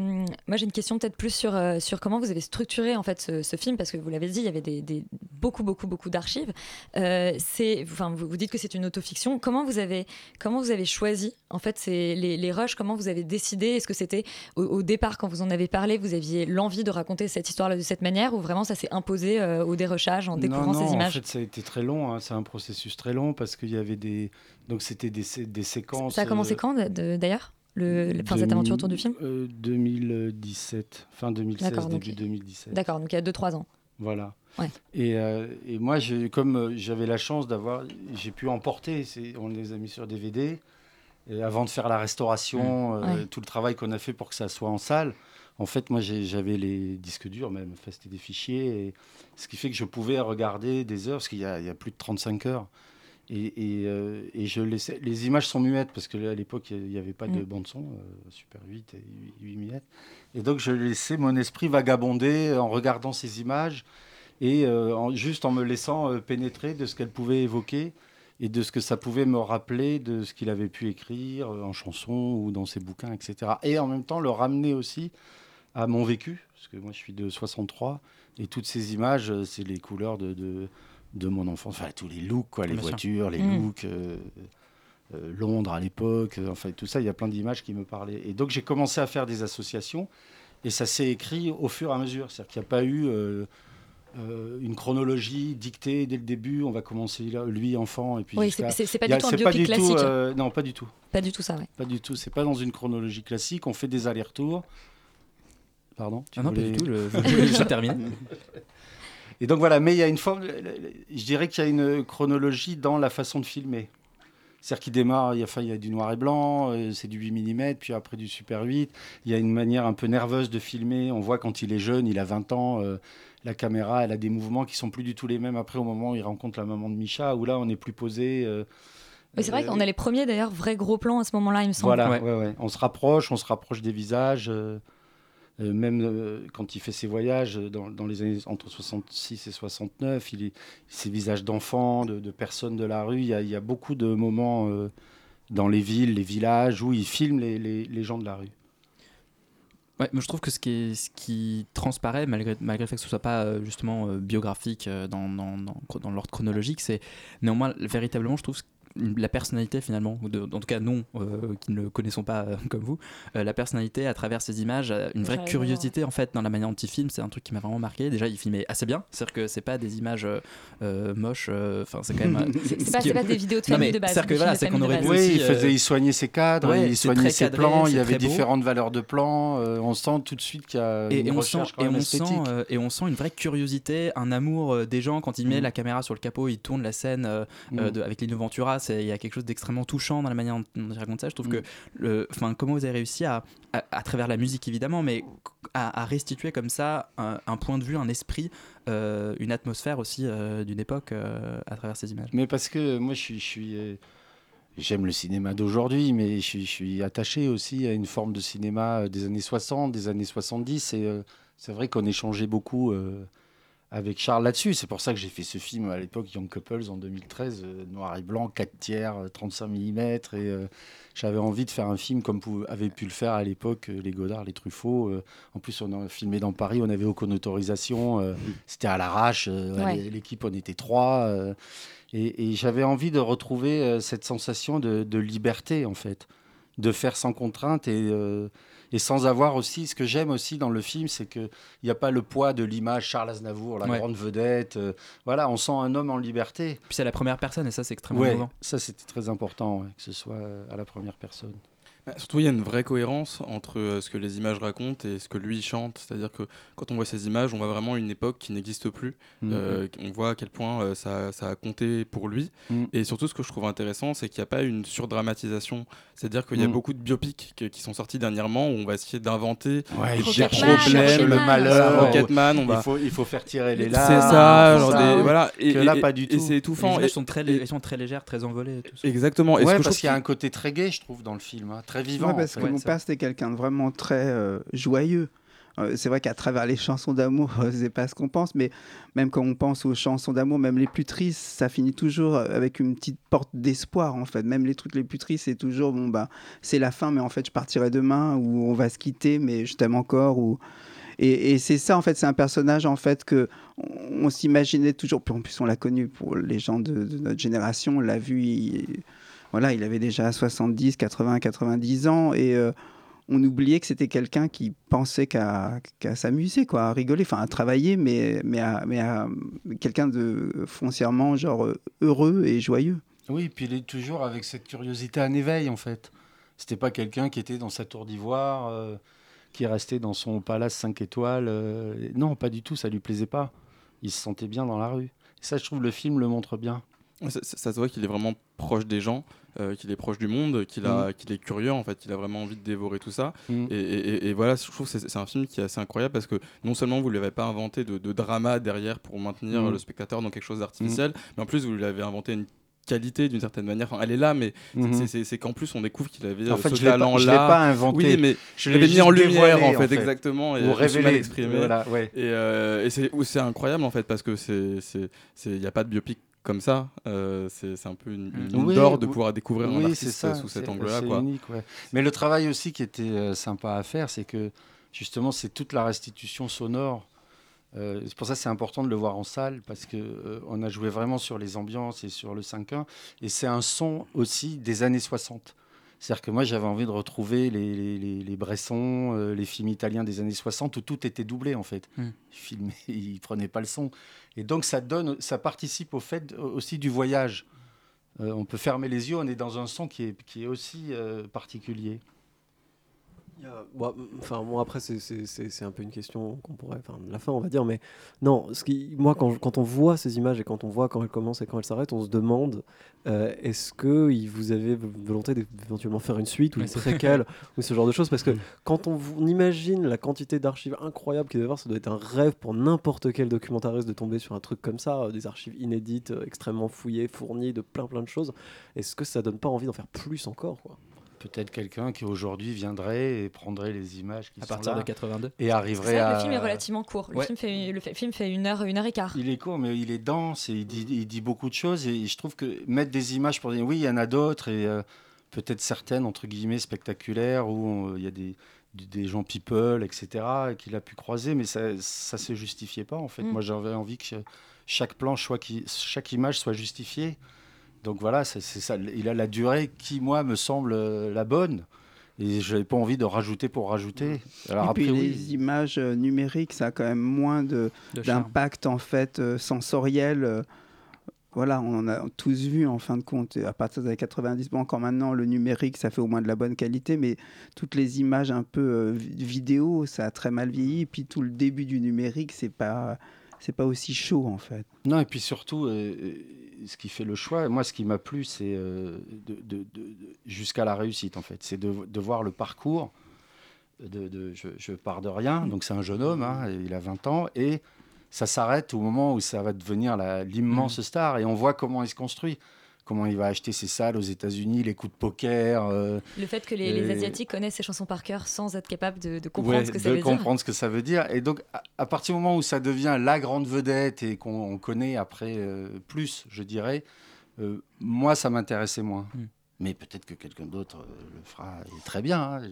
moi j'ai une question peut-être plus sur, euh, sur comment vous avez structuré en fait ce, ce film parce que vous l'avez dit il y avait des, des- beaucoup beaucoup beaucoup d'archives. Euh, c'est enfin vous, vous dites que c'est une autofiction. Comment vous avez comment vous avez choisi en fait c'est les, les rushs? Comment vous avez décidé? Est-ce que c'était au, au départ quand vous en avez parlé vous aviez l'envie de raconter cette histoire là de cette manière ou vraiment ça s'est imposé au dérochage en découvrant non, non, ces images? En fait, ça a été très long. hein. C'est un processus très long parce qu'il y avait des. Donc, c'était des, des séquences. Ça a commencé quand d'ailleurs? Le, le- enfin, cette 2000, aventure autour du film euh, 2017, fin 2016, D'accord, donc- début 2017. D'accord donc il y a 2-3 ans. Voilà. Ouais. Et, euh, et moi, comme euh, j'avais la chance d'avoir, j'ai pu emporter, on les a mis sur DVD, et avant de faire la restauration, Mmh. euh, Ouais. tout le travail qu'on a fait pour que ça soit en salle. En fait, moi, j'avais les disques durs, même, enfin, c'était des fichiers, et ce qui fait que je pouvais regarder des heures, parce qu'il y a plus de 35 heures. Et, et, euh, et je laissais, les images sont muettes, parce que à l'époque, il n'y avait pas de Mm. bande-son, euh, Super 8 et 8 muettes. Et donc, je laissais mon esprit vagabonder en regardant ces images et euh, en- juste en me laissant euh, pénétrer de ce qu'elles pouvaient évoquer et de ce que ça pouvait me rappeler de ce qu'il avait pu écrire euh, en chanson ou dans ses bouquins, etc. Et en même temps, le ramener aussi à mon vécu, parce que moi, je suis de 63, et toutes ces images, euh, c'est les couleurs de, de, de mon enfance, enfin, tous les looks, quoi, les Bien sûr. voitures, les Mm. looks. euh, euh, Londres à l'époque, euh, enfin tout ça, il y a plein d'images qui me parlaient. Et donc j'ai commencé à faire des associations et ça s'est écrit au fur et à mesure. C'est-à-dire qu'il n'y a pas eu euh, euh, une chronologie dictée dès le début. On va commencer là, lui enfant et puis Oui, c'est- pas du tout un c'est biopic classique. euh, non, pas du tout. Pas du tout ça ouais. Pas du tout. C'est pas dans une chronologie classique. On fait des allers-retours. Pardon tu Ah non, pas du tout, le- je termine. Et donc voilà, mais il y a une forme. Je dirais qu'il y a une chronologie dans la façon de filmer. C'est-à-dire qu'il démarre, il y, a, enfin, il y a du noir et blanc, euh, c'est du 8 mm, puis après du super 8. Il y a une manière un peu nerveuse de filmer. On voit quand il est jeune, il a 20 ans, euh, la caméra, elle a des mouvements qui sont plus du tout les mêmes après au moment où il rencontre la maman de Micha, où là on est plus posé. euh, Mais c'est vrai qu'on a les premiers d'ailleurs vrais gros plans à ce moment-là il me semble. voilà, ouais, ouais. on se rapproche, on se rapproche des visages. euh, euh, même euh, quand il fait ses voyages euh, dans, les années entre 66 et 69, il est, ses visages d'enfants, de, personnes de la rue, il y a, beaucoup de moments dans les villes, les villages, où il filme les, gens de la rue. Ouais, moi je trouve que ce qui, ce qui transparaît, malgré, le fait que ce soit pas justement biographique dans, l'ordre chronologique, c'est néanmoins véritablement, je trouve, une- la personnalité finalement, ou de- en tout cas non, euh, qui ne le connaissons pas euh, comme vous, euh, la personnalité à travers ces images, une vraie Ouais, curiosité en fait dans la manière dont il filme, c'est un truc qui m'a vraiment marqué. Déjà, il filmait assez bien, c'est-à-dire que c'est pas des images moches, euh, enfin c'est quand même. C'est- ce pas- qui- pas des vidéos de Non, famille mais de base, C'est-à-dire que voilà, c'est qu'on aurait base. aussi, Oui, il, euh, faisait, il soignait ses cadres, ouais, il soignait ses cadré, plans, il y avait beau. différentes valeurs de plans. euh, on sent tout de suite qu'il y a et, une et on sent, et, on sent, esthétique. et on sent une vraie curiosité, un amour des gens quand il met Mhm. la caméra sur le capot, il tourne la scène de- avec Lino Ventura. Il y a quelque chose d'extrêmement touchant dans la manière dont il raconte ça. Je trouve Mhm. que, le- enfin, comment vous avez réussi à, à, à travers la musique évidemment, mais à, à restituer comme ça un, un point de vue, un esprit, euh, une atmosphère aussi euh, d'une époque euh, à travers ces images. Mais parce que moi, je suis. Je suis J'aime le cinéma d'aujourd'hui, mais je suis, je suis attaché aussi à une forme de cinéma des années 60, des années 70. Et c'est vrai qu'on échangeait beaucoup avec Charles là-dessus. C'est pour ça que j'ai fait ce film à l'époque, Young Couples, en 2013, euh, noir et blanc, 4 tiers, euh, 35 mm. Et euh, j'avais envie de faire un film comme avaient pu le faire à l'époque euh, les Godard, les Truffaut. euh. en plus, on a filmé dans Paris, on avait aucune autorisation. euh, C'était à l'arrache. euh, Ouais. L'équipe, on était trois. euh, et, et j'avais envie de retrouver euh, cette sensation de, de liberté, en fait, de faire sans contrainte et, euh, et sans avoir aussi. Ce que j'aime aussi dans le film, c'est qu'il n'y a pas le poids de l'image Charles Aznavour, la Ouais. grande vedette. euh, voilà, on sent un homme en liberté. Puis c'est la première personne et ça c'est extrêmement Ouais, mouvant. ça c'était très important, ouais, que ce soit euh, à la première personne. Bah, Surtout, il y a une vraie cohérence entre euh, ce que les images racontent et ce que lui chante. C'est-à-dire que quand on voit ces images, on voit vraiment une époque qui n'existe plus. Mhm. Euh, on voit à quel point euh, ça, ça a compté pour lui. Mhm. Et surtout, ce que je trouve intéressant, c'est qu'il n'y a pas une surdramatisation. C'est-à-dire qu'il y a Mhm. beaucoup de biopics que- qui sont sortis dernièrement où on va essayer d'inventer Ouais, des problèmes, le malheur. Rocketman, on il, faut, il faut faire tirer les C'est larmes. ça, genre ça, des- voilà. Et, Que là, et- pas du et tout. c'est étouffant. Les images sont très, lé- elles sont très légères, très envolées. Tout ça. Exactement. Et Ouais, parce qu'il y a un côté très gai, je trouve, dans le film, hein, très vivant. Ouais, parce que mon père, c'était quelqu'un de vraiment très euh, joyeux. Euh, c'est vrai qu'à travers les chansons d'amour, euh, c'est pas ce qu'on pense, mais même quand on pense aux chansons d'amour, même les plus tristes, ça finit toujours euh, avec une petite porte d'espoir, en fait. Même les trucs les plus tristes, c'est toujours, bon, bah, c'est la fin, mais en fait, je partirai demain, ou on va se quitter, mais je t'aime encore, ou... Et, et c'est ça, en fait, c'est un personnage, en fait, que on, on s'imaginait toujours, puis en plus, on l'a connu pour les gens de, de notre génération, on l'a vu, il, voilà, il avait déjà 70, 80, 90 ans, et... euh, on oubliait que c'était quelqu'un qui pensait qu'à s'amuser, quoi, à rigoler, enfin à travailler, mais, mais, à, mais à quelqu'un de foncièrement genre heureux et joyeux. Oui, puis il est toujours avec cette curiosité en éveil, en fait. C'était pas quelqu'un qui était dans sa tour d'ivoire, euh, qui restait dans son palace 5 étoiles. euh, non, pas du tout, ça lui plaisait pas. Il se sentait bien dans la rue. Et ça, je trouve, le film le montre bien. Ça, ça- ça se voit qu'il est vraiment proche des gens, euh, qu'il est proche du monde, qu'il a, qu'il est curieux en fait, qu'il a vraiment envie de dévorer tout ça. Mm. Et, et- et- et voilà, je trouve que c'est un film qui est assez incroyable parce que non seulement vous ne lui avez pas inventé de, de drama derrière pour maintenir Mm. le spectateur dans quelque chose d'artificiel, mais en plus vous lui avez inventé une qualité d'une certaine manière. Enfin, elle est là, mais c'est- Mhm. c'est qu'en plus on découvre qu'il avait En euh, fait, ce je pas- talent-là. je l'ai pas inventé. Oui, mais Je l'avais mis en lumière en en fait, exactement. Et Ou révélé. exprimé. Voilà, ouais. Et, euh, et c'est incroyable en fait parce que c'est- il n'y a pas de biopic comme ça. Euh, c'est un peu une, une mine Oui, d'or de oui. pouvoir découvrir un artiste ça, sous cet angle-là. Mais le travail aussi qui était euh, sympa à faire, c'est que justement, c'est toute la restitution sonore. Euh, c'est pour ça que c'est important de le voir en salle parce que euh, on a joué vraiment sur les ambiances et sur le 5.1 et c'est un son aussi des années 60. C'est-à-dire que moi j'avais envie de retrouver les, les, les- les Bressons, euh, les films italiens des années 60 où tout était doublé en fait. Mm. Ils filmaient, ils prenaient pas le son. Et donc ça donne, ça participe au fait aussi du voyage. Euh, on peut fermer les yeux, on est dans un son qui est, qui est aussi euh, particulier. Bon, enfin, bon, après, c'est- un peu une question qu'on pourrait. Enfin, de la fin, on va dire. Mais non, ce qui, moi, quand, quand on voit ces images et quand on voit quand elles commencent et quand elles s'arrêtent, on se demande euh, est-ce que vous avez volonté d'éventuellement faire une suite ou une préquelle ou ce genre de choses? Parce que quand on, v- on imagine la quantité d'archives incroyables qu'il doit y avoir, ça doit être un rêve pour n'importe quel documentariste de tomber sur un truc comme ça, euh, des archives inédites, euh, extrêmement fouillées, fournies de plein plein de choses. Est-ce que ça donne pas envie d'en faire plus encore quoi? Peut-être quelqu'un qui aujourd'hui viendrait et prendrait les images qui À sont partir là de 82. et arriverait à. le film est relativement court. Le Ouais. film fait, le fait- film fait une heure, une heure et quart. Il est court, mais il est dense et il dit, il dit beaucoup de choses. Et je trouve que mettre des images pour dire oui, il y en a d'autres et euh, peut-être certaines, entre guillemets, spectaculaires où euh, il y a des, des- gens people, etc., et qu'il a pu croiser, mais ça ne se justifiait pas en fait. Mm. Moi, j'avais envie que chaque plan, soit qui- chaque image soit justifiée. Donc voilà, c'est ça. Il a la durée qui, moi, me semble euh, la bonne. Et je n'avais pas envie de rajouter pour rajouter. Alors et après, puis oui. les images euh, numériques, ça a quand même moins d'impact en fait euh, sensoriel. voilà, on en a tous vu en fin de compte. À partir des années 90, bon, encore maintenant, le numérique, ça fait au moins de la bonne qualité, mais toutes les images un peu euh, vi- vidéo, ça a très mal vieilli. Et puis tout le début du numérique, c'est pas, c'est pas aussi chaud en fait. Non, et puis surtout, euh, euh, ce qui fait le choix, moi, ce qui m'a plu, c'est euh, de, de- de- de- jusqu'à la réussite, en fait. C'est de, voir le parcours. De, je, je pars de rien, donc c'est un jeune homme, hein, il a 20 ans, et ça s'arrête au moment où ça va devenir l'immense star, et on voit comment il se construit. Comment il va acheter ses salles aux États-Unis, les coups de poker. euh, Le fait que les, Asiatiques connaissent ces chansons par cœur sans être capables de, de comprendre Ouais, ce que ça de veut dire. comprendre ce que ça veut dire. Et donc, à, à partir du moment où ça devient la grande vedette et qu'on on connaît après euh, plus, je dirais, euh, moi, ça m'intéressait moins. Hmm. Mais peut-être que quelqu'un d'autre euh, le fera très bien. hein,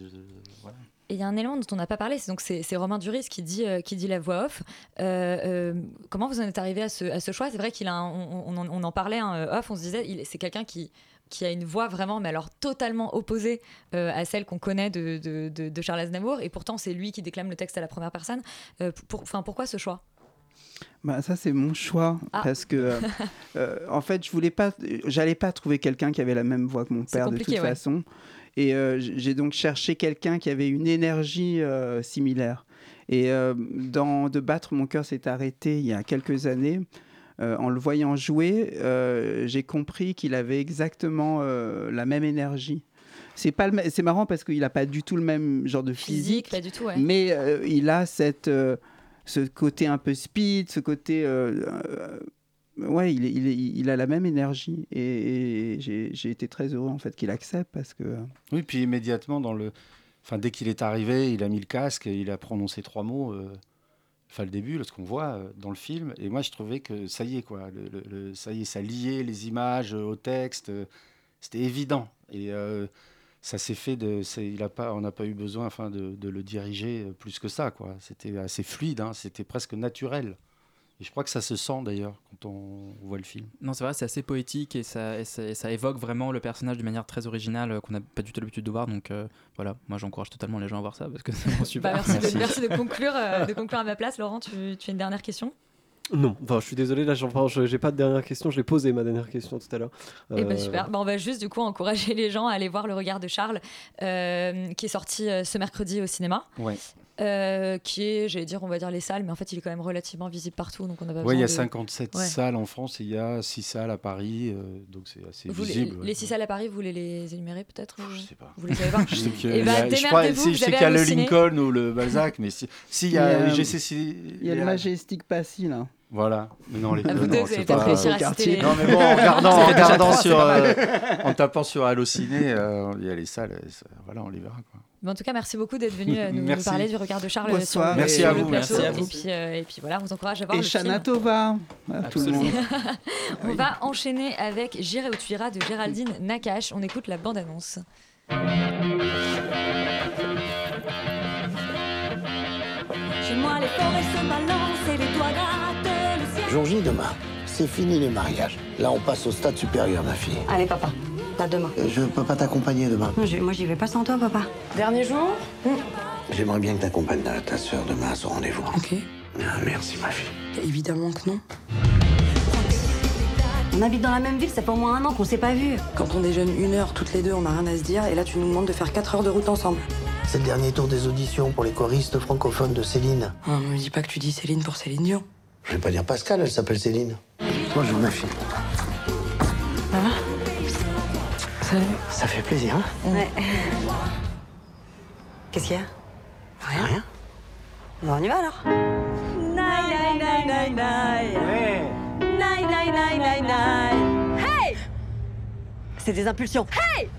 il y a un élément dont on n'a pas parlé, c'est donc c'est Romain Duris qui dit euh, qui dit la voix off. Euh, comment vous en êtes arrivé à ce, à ce choix? C'est vrai qu'il a, on, on on en parlait un off, on se disait, c'est quelqu'un qui qui a une voix vraiment, mais alors totalement opposée à celle qu'on connaît de, de, de- Charles Aznavour, et pourtant c'est lui qui déclame le texte à la première personne. Pourquoi ce choix? Bah, ça c'est mon choix Ah. parce que euh, euh, en fait je voulais pas j'allais pas trouver quelqu'un qui avait la même voix que mon père de toute ouais. façon et euh, j'ai donc cherché quelqu'un qui avait une énergie similaire et dans de battre mon cœur s'est arrêté il y a quelques années en le voyant jouer j'ai compris qu'il avait exactement la même énergie c'est pas c'est marrant parce qu'il a pas du tout le même genre de Physique, physique pas du tout, ouais. mais il a cette, ce côté un peu speed, ce côté. euh, euh, ouais, il, il, a la même énergie. Et, et j'ai été très heureux en fait qu'il accepte parce que. Oui, puis immédiatement, dans le... enfin, dès qu'il est arrivé, il a mis le casque et il a prononcé trois mots. euh, Enfin, le début, là, ce qu'on voit dans le film. Et moi, je trouvais que ça y est, quoi. Ça y est, ça liait les images au texte. C'était évident. Et ça s'est fait de. Il a pas, on n'a pas eu besoin enfin, de, de le diriger euh, plus que ça, quoi. C'était assez fluide, hein, c'était presque naturel. Et je crois que ça se sent d'ailleurs quand on voit le film. Non, c'est vrai, c'est assez poétique et ça, et ça, et ça évoque vraiment le personnage d'une manière très originale euh, qu'on n'a pas du tout l'habitude de voir. Donc euh, voilà, moi j'encourage totalement les gens à voir ça parce que c'est super. Bah, merci, De, merci de conclure, euh, de conclure à ma place. Laurent, tu, tu as une dernière question? Non, enfin, je suis désolé, là, j'ai pas de dernière question. Je l'ai posé ma dernière question tout à l'heure. Eh ben, Euh, super. Bah, on va juste du coup encourager les gens à aller voir Le Regard de Charles, euh, qui est sorti euh, ce mercredi au cinéma. Ouais. Euh, qui est, j'allais dire, on va dire les salles, mais en fait, il est quand même relativement visible partout, donc on a pas Oui, il y a de- 57 Ouais. salles en France et il y a 6 salles à Paris, euh, donc c'est assez Vous, les, visible. les six salles à Paris, vous voulez les énumérer peut-être Je sais pas. Vous les savez pas Je sais qu'il y a- je crois- démerdez-vous, si, vous je sais avez qu'il y a le. Lincoln ou le Balzac, mais si, si, il y a. Il y a le Majestic Passy là. Voilà. Mais non, les Ah, vous non, deux, vous c'est allez pas- à Non, mais bon, en regardant, en regardant sur, euh, en tapant sur Allociné, euh, il y a les salles, ça- voilà, on les verra. Quoi. Mais en tout cas, merci beaucoup d'être venu euh, nous, parler du regard de Charles euh, Bonsoir. sur le, Merci sur à le vous, plateau. merci à vous. Et puis, euh, et puis voilà, on vous encourage à voir Et le film. Shana Tova à tout le monde. On va enchaîner avec J'irai où tu iras de Géraldine Nakache. On écoute la bande-annonce. Chez moi, les forêts se balancent et les doigts grattent le ciel. Jour J demain, c'est fini les mariages. Là, on passe au stade supérieur, ma fille. Allez, papa, à demain. Euh, Je peux pas t'accompagner demain. Je- moi, j'y vais pas sans toi, papa. Dernier jour J'aimerais bien que t'accompagnes ta, ta soeur demain à son rendez-vous. Ok. merci, ma fille. Évidemment que non. On habite dans la même ville, ça fait au moins un an qu'on s'est pas vus. Quand on déjeune une heure toutes les deux, on n'a rien à se dire, et là tu nous demandes de faire 4 heures de route ensemble. C'est le dernier tour des auditions pour les choristes francophones de Céline. Ah, me dis pas que tu dis Céline pour Céline Dion. Je vais pas dire Pascal, elle s'appelle Céline. Bonjour, ma fille. Ça va? Salut. Ça fait plaisir, hein Ouais. Qu'est-ce qu'il y a? Rien. Rien. Bon, on y va alors. Hey C'est des impulsions. Hey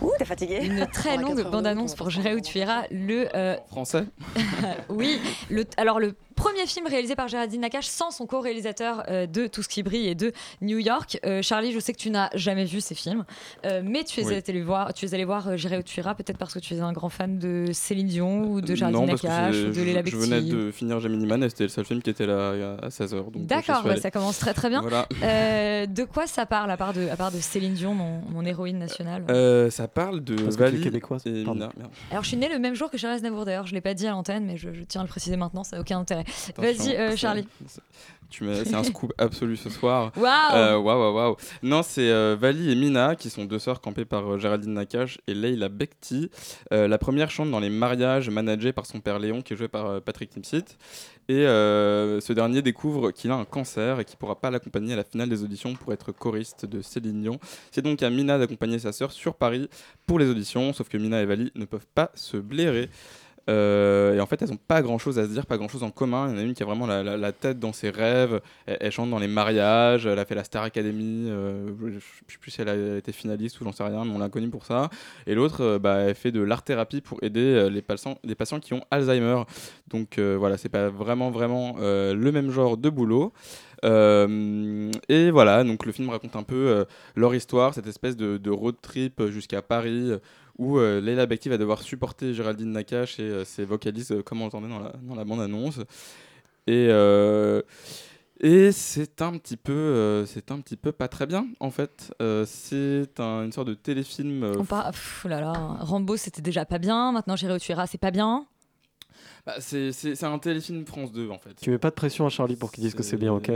Ouh, t'es fatigué Une très longue bande-annonce pour J'irai où tu iras. Le, euh, Français oui, le, alors le Premier film réalisé par Géraldine Nakache sans son co-réalisateur euh, de Tout ce qui brille et de New York. Euh, Charlie, je sais que tu n'as jamais vu ces films, euh, mais tu es, Oui. allé voir, tu es allé voir J'irai où tu iras, peut-être parce que tu es un grand fan de Céline Dion ou de Géraldine non, parce que Nakache ou de je, Léla je venais de finir Gemini Man et c'était le seul film qui était là à 16h. D'accord, bah, ça commence très très bien. Voilà. Euh, de quoi ça parle à part de, à part de Céline Dion, mon, mon héroïne nationale? Euh, ça parle de Vali québécoise, et. Alors je suis née le même jour que Charles Aznavour d'ailleurs, je l'ai pas dit à l'antenne mais je, je tiens à le préciser maintenant, ça n'a aucun intérêt. Vas-y euh, Charlie. c'est un scoop absolu ce soir. Waouh Euh, Waouh, waouh, waouh. Non, c'est euh, Vali et Mina qui sont deux sœurs campées par euh, Géraldine Nakache et Leila Bekti. Euh, la première chante dans les mariages managés par son père Léon qui est joué par Patrick Timsit. Et ce dernier découvre qu'il a un cancer et qu'il ne pourra pas l'accompagner à la finale des auditions pour être choriste de Céline Dion. C'est donc à Mina d'accompagner sa sœur sur Paris pour les auditions, sauf que Mina et Vali ne peuvent pas se blairer. Euh, et en fait, elles n'ont pas grand chose à se dire, pas grand chose en commun. Il y en a une qui a vraiment la, tête dans ses rêves. Elle, elle chante dans les mariages. Elle a fait la Star Academy. euh, je ne sais plus si elle a été finaliste ou j'en sais rien, mais on l'a connue pour ça. Et l'autre, euh, bah, elle fait de l'art-thérapie pour aider les, patients, les patients qui ont Alzheimer. Donc voilà, c'est pas vraiment, vraiment le même genre de boulot. Et voilà, donc le film raconte un peu leur histoire, cette espèce de, road trip jusqu'à Paris, où euh, Leila Bekti va devoir supporter Géraldine Nakache et euh, ses vocalistes, euh, comme on l'entendait dans la, dans la bande-annonce. Et, euh, et c'est un petit peu, euh, c'est un petit peu pas très bien en fait. C'est un- une sorte de téléfilm. On part... Pff, oh Rambo c'était déjà pas bien, maintenant J'irai où tu iras c'est pas bien. Bah, c'est un téléfilm France 2 en fait. Tu mets pas de pression à Charlie pour qu'il dise que c'est bien, ok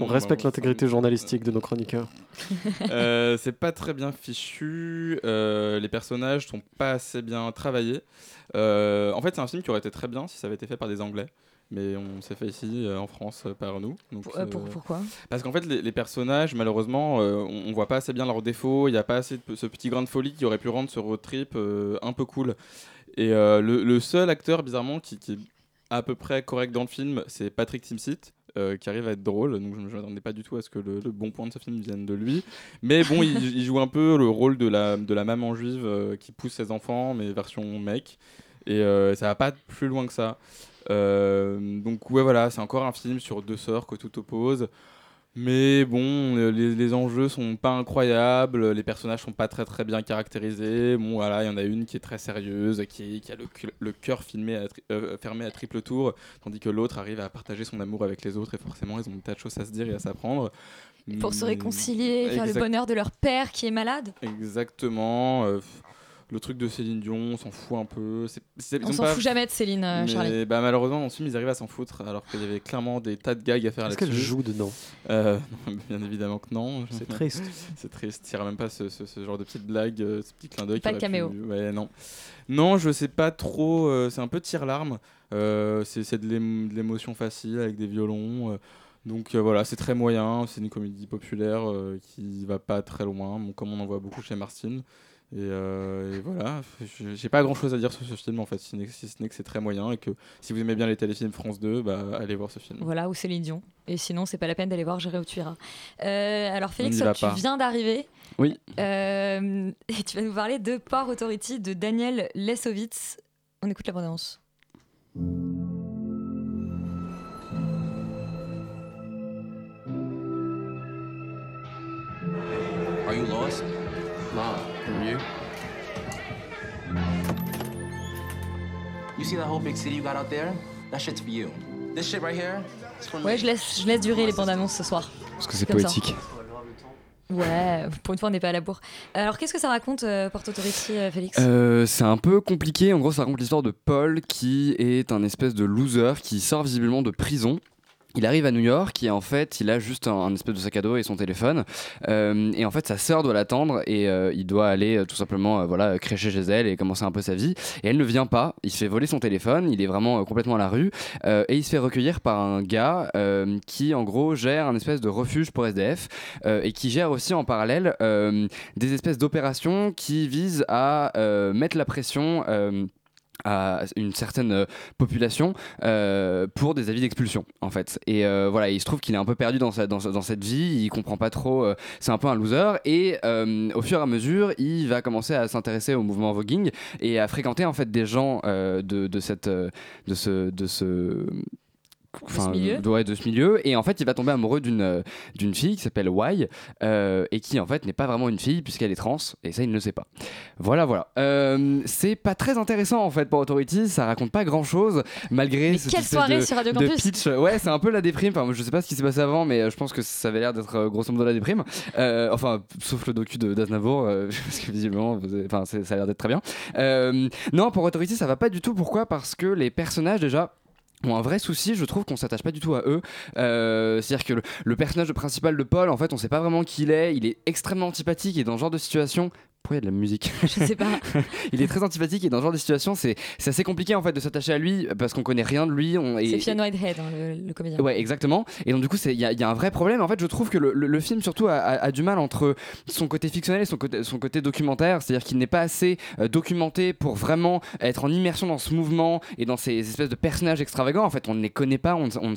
On respecte bah, l'intégrité journalistique de nos chroniqueurs. Euh, c'est pas très bien fichu. euh, les personnages sont pas assez bien travaillés. Euh, en fait, c'est un film qui aurait été très bien si ça avait été fait par des Anglais. Mais on s'est fait ici euh, en France euh, par nous. Donc, Pour- euh, pour- pourquoi? Parce qu'en fait, les, les personnages, malheureusement, euh, on, on voit pas assez bien leurs défauts. Il n'y a pas assez de ce petit grain de folie qui aurait pu rendre ce road trip euh, un peu cool. Et euh, le, seul acteur, bizarrement, qui, est à peu près correct dans le film, c'est Patrick Timsit. euh, qui arrive à être drôle, donc je ne m'attendais pas du tout à ce que le, bon point de ce film vienne de lui. Mais bon, il, joue un peu le rôle de la, maman juive euh, qui pousse ses enfants, mais version mec. Et euh, ça va pas plus loin que ça. Donc ouais voilà, c'est encore un film sur deux sœurs que tout oppose. Mais bon, euh, les, les enjeux sont pas incroyables, les personnages sont pas très très bien caractérisés. Bon voilà, il y en a une qui est très sérieuse, qui, qui a le, cœur filmé à euh, fermé à triple tour, tandis que l'autre arrive à partager son amour avec les autres et forcément ils ont des tas de choses à se dire et à s'apprendre. Pour se Mm, réconcilier, faire le bonheur de leur père qui est malade. Exactement. euh, le truc de Céline Dion, on s'en fout un peu. C'est- c'est- ils On s'en pas- fout jamais de Céline, euh, mais, Charlie. bah, malheureusement, dans ce film, ils arrivent à s'en foutre, alors qu'il y avait clairement des tas de gags à faire Est-ce là-dessus. qu'elle joue dedans? Euh, non, Bien évidemment que non. C'est triste. C'est triste. Il n'y a même pas ce, ce- ce genre de petites blagues, euh, ce petit clin d'œil. Pas de caméo. pu- Ouais, non. Non, je sais pas trop. euh, c'est un peu tire-larme. Euh, c'est c'est de l'ém- de l'émotion facile avec des violons. euh, donc euh, voilà, c'est très moyen. C'est une comédie populaire euh, qui va pas très loin, bon, comme on en voit beaucoup chez Martin. Et, euh, et voilà, Je- j'ai pas grand chose à dire sur ce film en fait, si ce n'est que c'est très moyen et que si vous aimez bien les téléfilms France 2, bah, allez voir ce film. Voilà, ou Céline Dion. Et sinon, c'est pas la peine d'aller voir J'irai où tu iras. Euh, alors, Félix, toi, tu pas. viens d'arriver. Oui. Euh, et tu vas nous parler de Port Authority de Daniel Lesovitz. On écoute la bande-annonce. Are You see that whole big city you got out there? That shit's for you. This shit right here, it's for Ouais, je laisse, je laisse durer les bandes-annonces ce soir. Parce que c'est Comme ça. poétique. Ouais, pour une fois, on n'est pas à la bourre. Alors, qu'est-ce que ça raconte, euh, Port Authority, euh, Félix? Euh, c'est un peu compliqué. En gros, ça raconte l'histoire de Paul qui est un espèce de loser qui sort visiblement de prison. Il arrive à New York et en fait, il a juste un, espèce de sac à dos et son téléphone. Euh, et en fait, sa sœur doit l'attendre et euh, il doit aller euh, tout simplement euh, voilà, crécher chez elle et commencer un peu sa vie. Et elle ne vient pas. Il se fait voler son téléphone. Il est vraiment euh, complètement à la rue. Euh, et il se fait recueillir par un gars qui, en gros, gère un espèce de refuge pour SDF et qui gère aussi en parallèle des espèces d'opérations qui visent à mettre la pression. À une certaine euh, population euh, pour des avis d'expulsion en fait. Et euh, voilà il se trouve qu'il est un peu perdu dans, sa- dans, cette vie il comprend pas trop c'est un peu un loser. Et au fur et à mesure il va commencer à s'intéresser au mouvement voguing et à fréquenter en fait des gens de, de cette de ce de ce enfin, de- ouais, de ce milieu. Et en fait il va tomber amoureux d'une euh, d'une fille qui s'appelle Y euh, et qui en fait n'est pas vraiment une fille puisqu'elle est trans et ça il ne le sait pas. Voilà voilà. Euh, c'est pas très intéressant en fait pour Authority. Ça raconte pas grand chose malgré Mais cette quelle soirée de, sur Radio Campus. pitch. Ouais c'est un peu la déprime. Enfin je sais pas ce qui s'est passé avant mais je pense que ça avait l'air d'être grosso modo la déprime. Euh, enfin sauf le docu de d'Aznavour parce que visiblement avez- enfin ça a l'air d'être très bien. Non pour Authority ça va pas du tout. Pourquoi? Parce que les personnages déjà ont un vrai souci, je trouve qu'on s'attache pas du tout à eux. Euh, C'est-à-dire que le, personnage principal de Paul, en fait, on sait pas vraiment qui il est. Il est extrêmement antipathique et dans ce genre de situation. Pourquoi il y a de la musique Je sais pas. il est très antipathique et dans ce genre de situation, c'est assez compliqué en fait de s'attacher à lui parce qu'on connaît rien de lui. C'est Fionn Whitehead, hein, le, le comédien. Ouais, exactement. Et donc, du coup, il y, a- il y a un vrai problème. En fait, je trouve que le, le- le film, surtout, a, a- a du mal entre son côté fictionnel et son côté, son côté documentaire. C'est-à-dire qu'il n'est pas assez euh, documenté pour vraiment être en immersion dans ce mouvement et dans ces espèces de personnages extravagants. En fait, on ne les connaît pas, on ne, on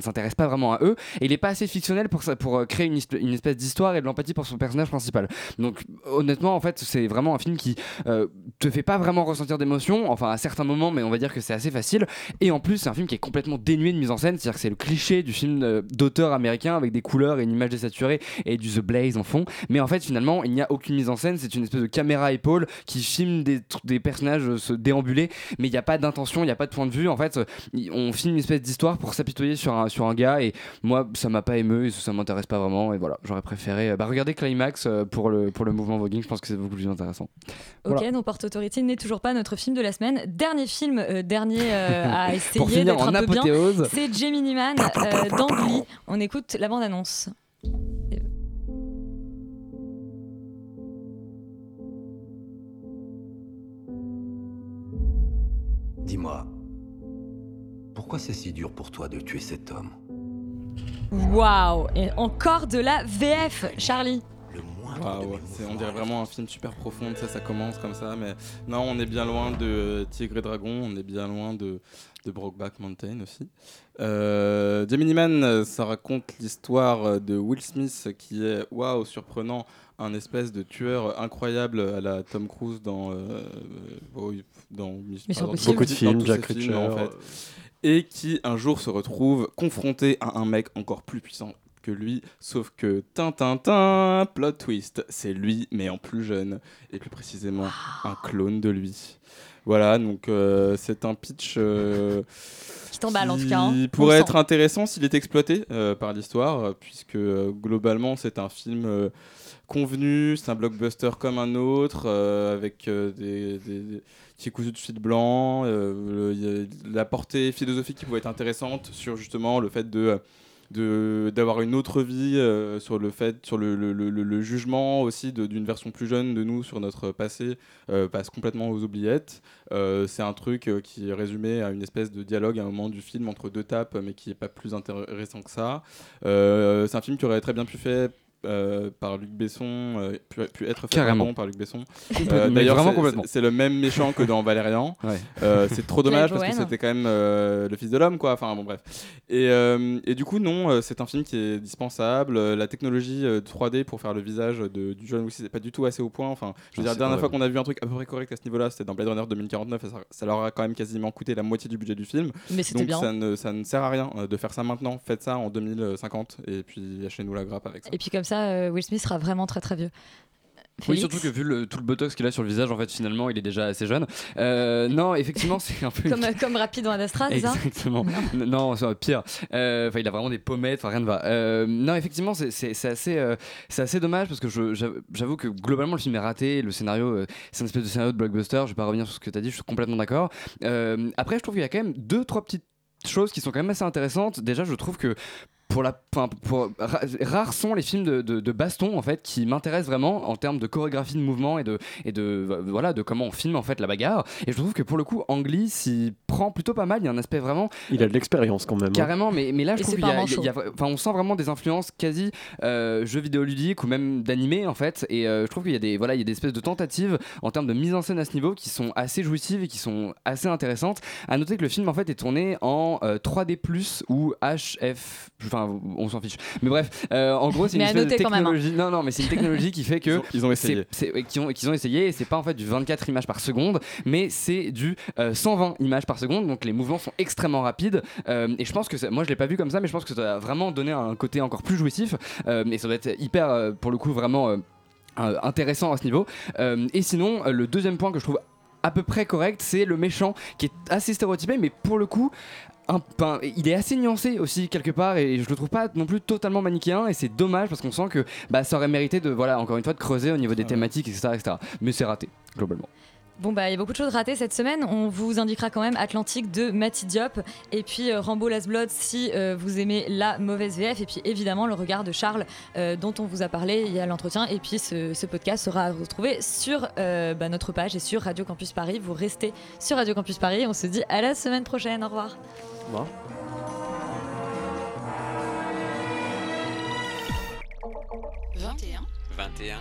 s'intéresse pas vraiment à eux. Et il n'est pas assez fictionnel pour, ça, pour euh, créer une espèce d'histoire et de l'empathie pour son personnage principal. Donc, honnêtement, en fait, c'est vraiment un film qui euh, te fait pas vraiment ressentir d'émotion. Enfin, à certains moments, mais on va dire que c'est assez facile. Et en plus, c'est un film qui est complètement dénué de mise en scène. C'est-à-dire que c'est le cliché du film euh, d'auteur américain avec des couleurs et une image désaturée et du The Blaze en fond. Mais en fait, finalement, il n'y a aucune mise en scène. C'est une espèce de caméra épaule qui filme des, personnages euh, se déambuler. Mais il n'y a pas d'intention, il n'y a pas de point de vue. En fait, euh, on filme une espèce d'histoire pour s'apitoyer sur un, sur un gars. Et moi, ça m'a pas ému et ça m'intéresse pas vraiment. Et voilà, j'aurais préféré bah, regarder Climax pour, le, pour le mouvement voguing. Je pense que c'est beaucoup plus intéressant. Ok, Voilà. donc Port Authority n'est toujours pas notre film de la semaine. Dernier film, euh, dernier euh, à essayer d'être un peu bien, c'est Gemini Man euh, d'Angly. On écoute la bande-annonce. Dis-moi, pourquoi c'est si dur pour toi de tuer cet homme? Waouh Et encore de la VF, Charlie. Waouh, c'est- on dirait vraiment un film super profond, ça, ça commence comme ça, mais non, on est bien loin de Tigre et Dragon, on est bien loin de, de Brokeback Mountain aussi. Euh, Gemini Man, euh, ça raconte l'histoire de Will Smith qui est, waouh, surprenant, un espèce de tueur incroyable à la Tom Cruise dans, euh, oh, dans dans-. Beaucoup de films, Jack en fait. Et qui un jour se retrouve confronté à un mec encore plus puissant que lui, sauf que tintintin, plot twist, c'est lui mais en plus jeune et plus précisément un clone de lui. Voilà, donc euh, c'est un pitch euh, Qui t'emballe, en tout cas, hein. qui On pourrait être sent. intéressant s'il est exploité euh, par l'histoire, puisque globalement c'est un film convenu, c'est un blockbuster comme un autre, avec des, des, cousus de fil blanc, le- la portée philosophique qui pouvait être intéressante sur justement le fait de d'avoir une autre vie euh, sur le fait sur le, jugement aussi d'une version plus jeune de nous sur notre passé euh, passe complètement aux oubliettes. Euh, c'est un truc qui est résumé à une espèce de dialogue à un moment du film entre deux tapes mais qui est pas plus intéressant que ça. C'est un film qui aurait très bien pu faire euh, par Luc Besson, euh, pu, pu être fait Carrément. par Luc Besson. Mais D'ailleurs, c'est- c'est- c'est le même méchant que dans Valérian. Ouais. Euh, c'est trop dommage parce que c'était quand même euh, le fils de l'homme, quoi. Enfin bon, bref. Et, euh, et du coup, non, euh, c'est un film qui est dispensable. Euh, La technologie euh, 3D pour faire le visage de, du jeune Will Smith n'est pas du tout assez au point. Enfin, je veux dire, la c'est dernière fois qu'on a vu un truc à peu près correct à ce niveau-là, c'était dans Blade Runner 2049 et ça, ça leur a quand même quasiment coûté la moitié du budget du film. Mais c'était Donc bien. Ça, ne, ça ne sert à rien euh, de faire ça maintenant. Faites ça en 2050 et puis lâchez-nous la grappe avec ça. Et puis comme ça, euh, Will Smith sera vraiment très très vieux. Oui, surtout que vu le, tout le botox qu'il a sur le visage, en fait, finalement, il est déjà assez jeune. Euh, non, effectivement, c'est un peu. Comme, comme rapide dans Adastra, c'est ça? Exactement. N- non, c'est pire. Euh, Enfin, il a vraiment des pommettes, enfin rien ne va. Euh, non, effectivement, c'est- assez, c'est assez dommage parce que j'avoue que globalement le film est raté. Le scénario, c'est une espèce de scénario de blockbuster. Je vais pas revenir sur ce que tu as dit, je suis complètement d'accord. Après, je trouve qu'il y a quand même deux, trois petites choses qui sont quand même assez intéressantes. Déjà, je trouve que pour la, enfin, pour, ra- rares sont les films de, de, de baston en fait qui m'intéressent vraiment en termes de chorégraphie de mouvement et de et de euh, voilà de comment on filme en fait la bagarre. Et je trouve que pour le coup, Ang Lee s'y prend plutôt pas mal. Il y a un aspect vraiment Il a de l'expérience quand même. hein. Carrément, mais, mais là je Et trouve qu'il y a, un il y a- il y a- enfin, on sent vraiment des influences quasi euh, jeux vidéo ludiques ou même d'animé en fait. Et euh, je trouve qu'il y a des voilà, il y a des espèces de tentatives en termes de mise en scène à ce niveau qui sont assez jouissives et qui sont assez intéressantes. À noter que le film en fait est tourné en euh, 3D+ ou HF, enfin on s'en fiche. Mais bref, euh, en gros, c'est une Mais espèce de hein. technologie. Non, non, mais c'est une technologie qui fait que Ils ont- ils essayé. qu'ils ont, qu'ils ont essayé. Et c'est pas en fait du 24 images par seconde, mais c'est du euh, 120 images par seconde. Donc les mouvements sont extrêmement rapides. Euh, et je pense que ça- moi, je l'ai pas vu comme ça, mais je pense que ça a vraiment donné un côté encore plus jouissif. Euh, et ça doit être hyper, euh, pour le coup, vraiment. euh, euh, intéressant à ce niveau. Euh, et sinon, euh, le deuxième point que je trouve à peu près correct, c'est le méchant qui est assez stéréotypé, mais pour le coup, un, il est assez nuancé aussi quelque part et je le trouve pas non plus totalement manichéen et c'est dommage parce qu'on sent que bah, ça aurait mérité de voilà encore une fois de creuser au niveau des thématiques etc, etc. mais c'est raté globalement Bon bah il y a beaucoup de choses ratées cette semaine. On vous indiquera quand même Atlantique de Matty Diop et puis euh, Rambo Last Blood si euh, vous aimez la mauvaise VF et puis évidemment le regard de Charles euh, dont on vous a parlé il y a l'entretien et puis ce, ce podcast sera retrouvé sur euh, bah, notre page et sur Radio Campus Paris. Vous restez sur Radio Campus Paris. On se dit à la semaine prochaine. Au revoir. 21 21.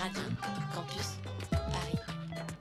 Radio Campus.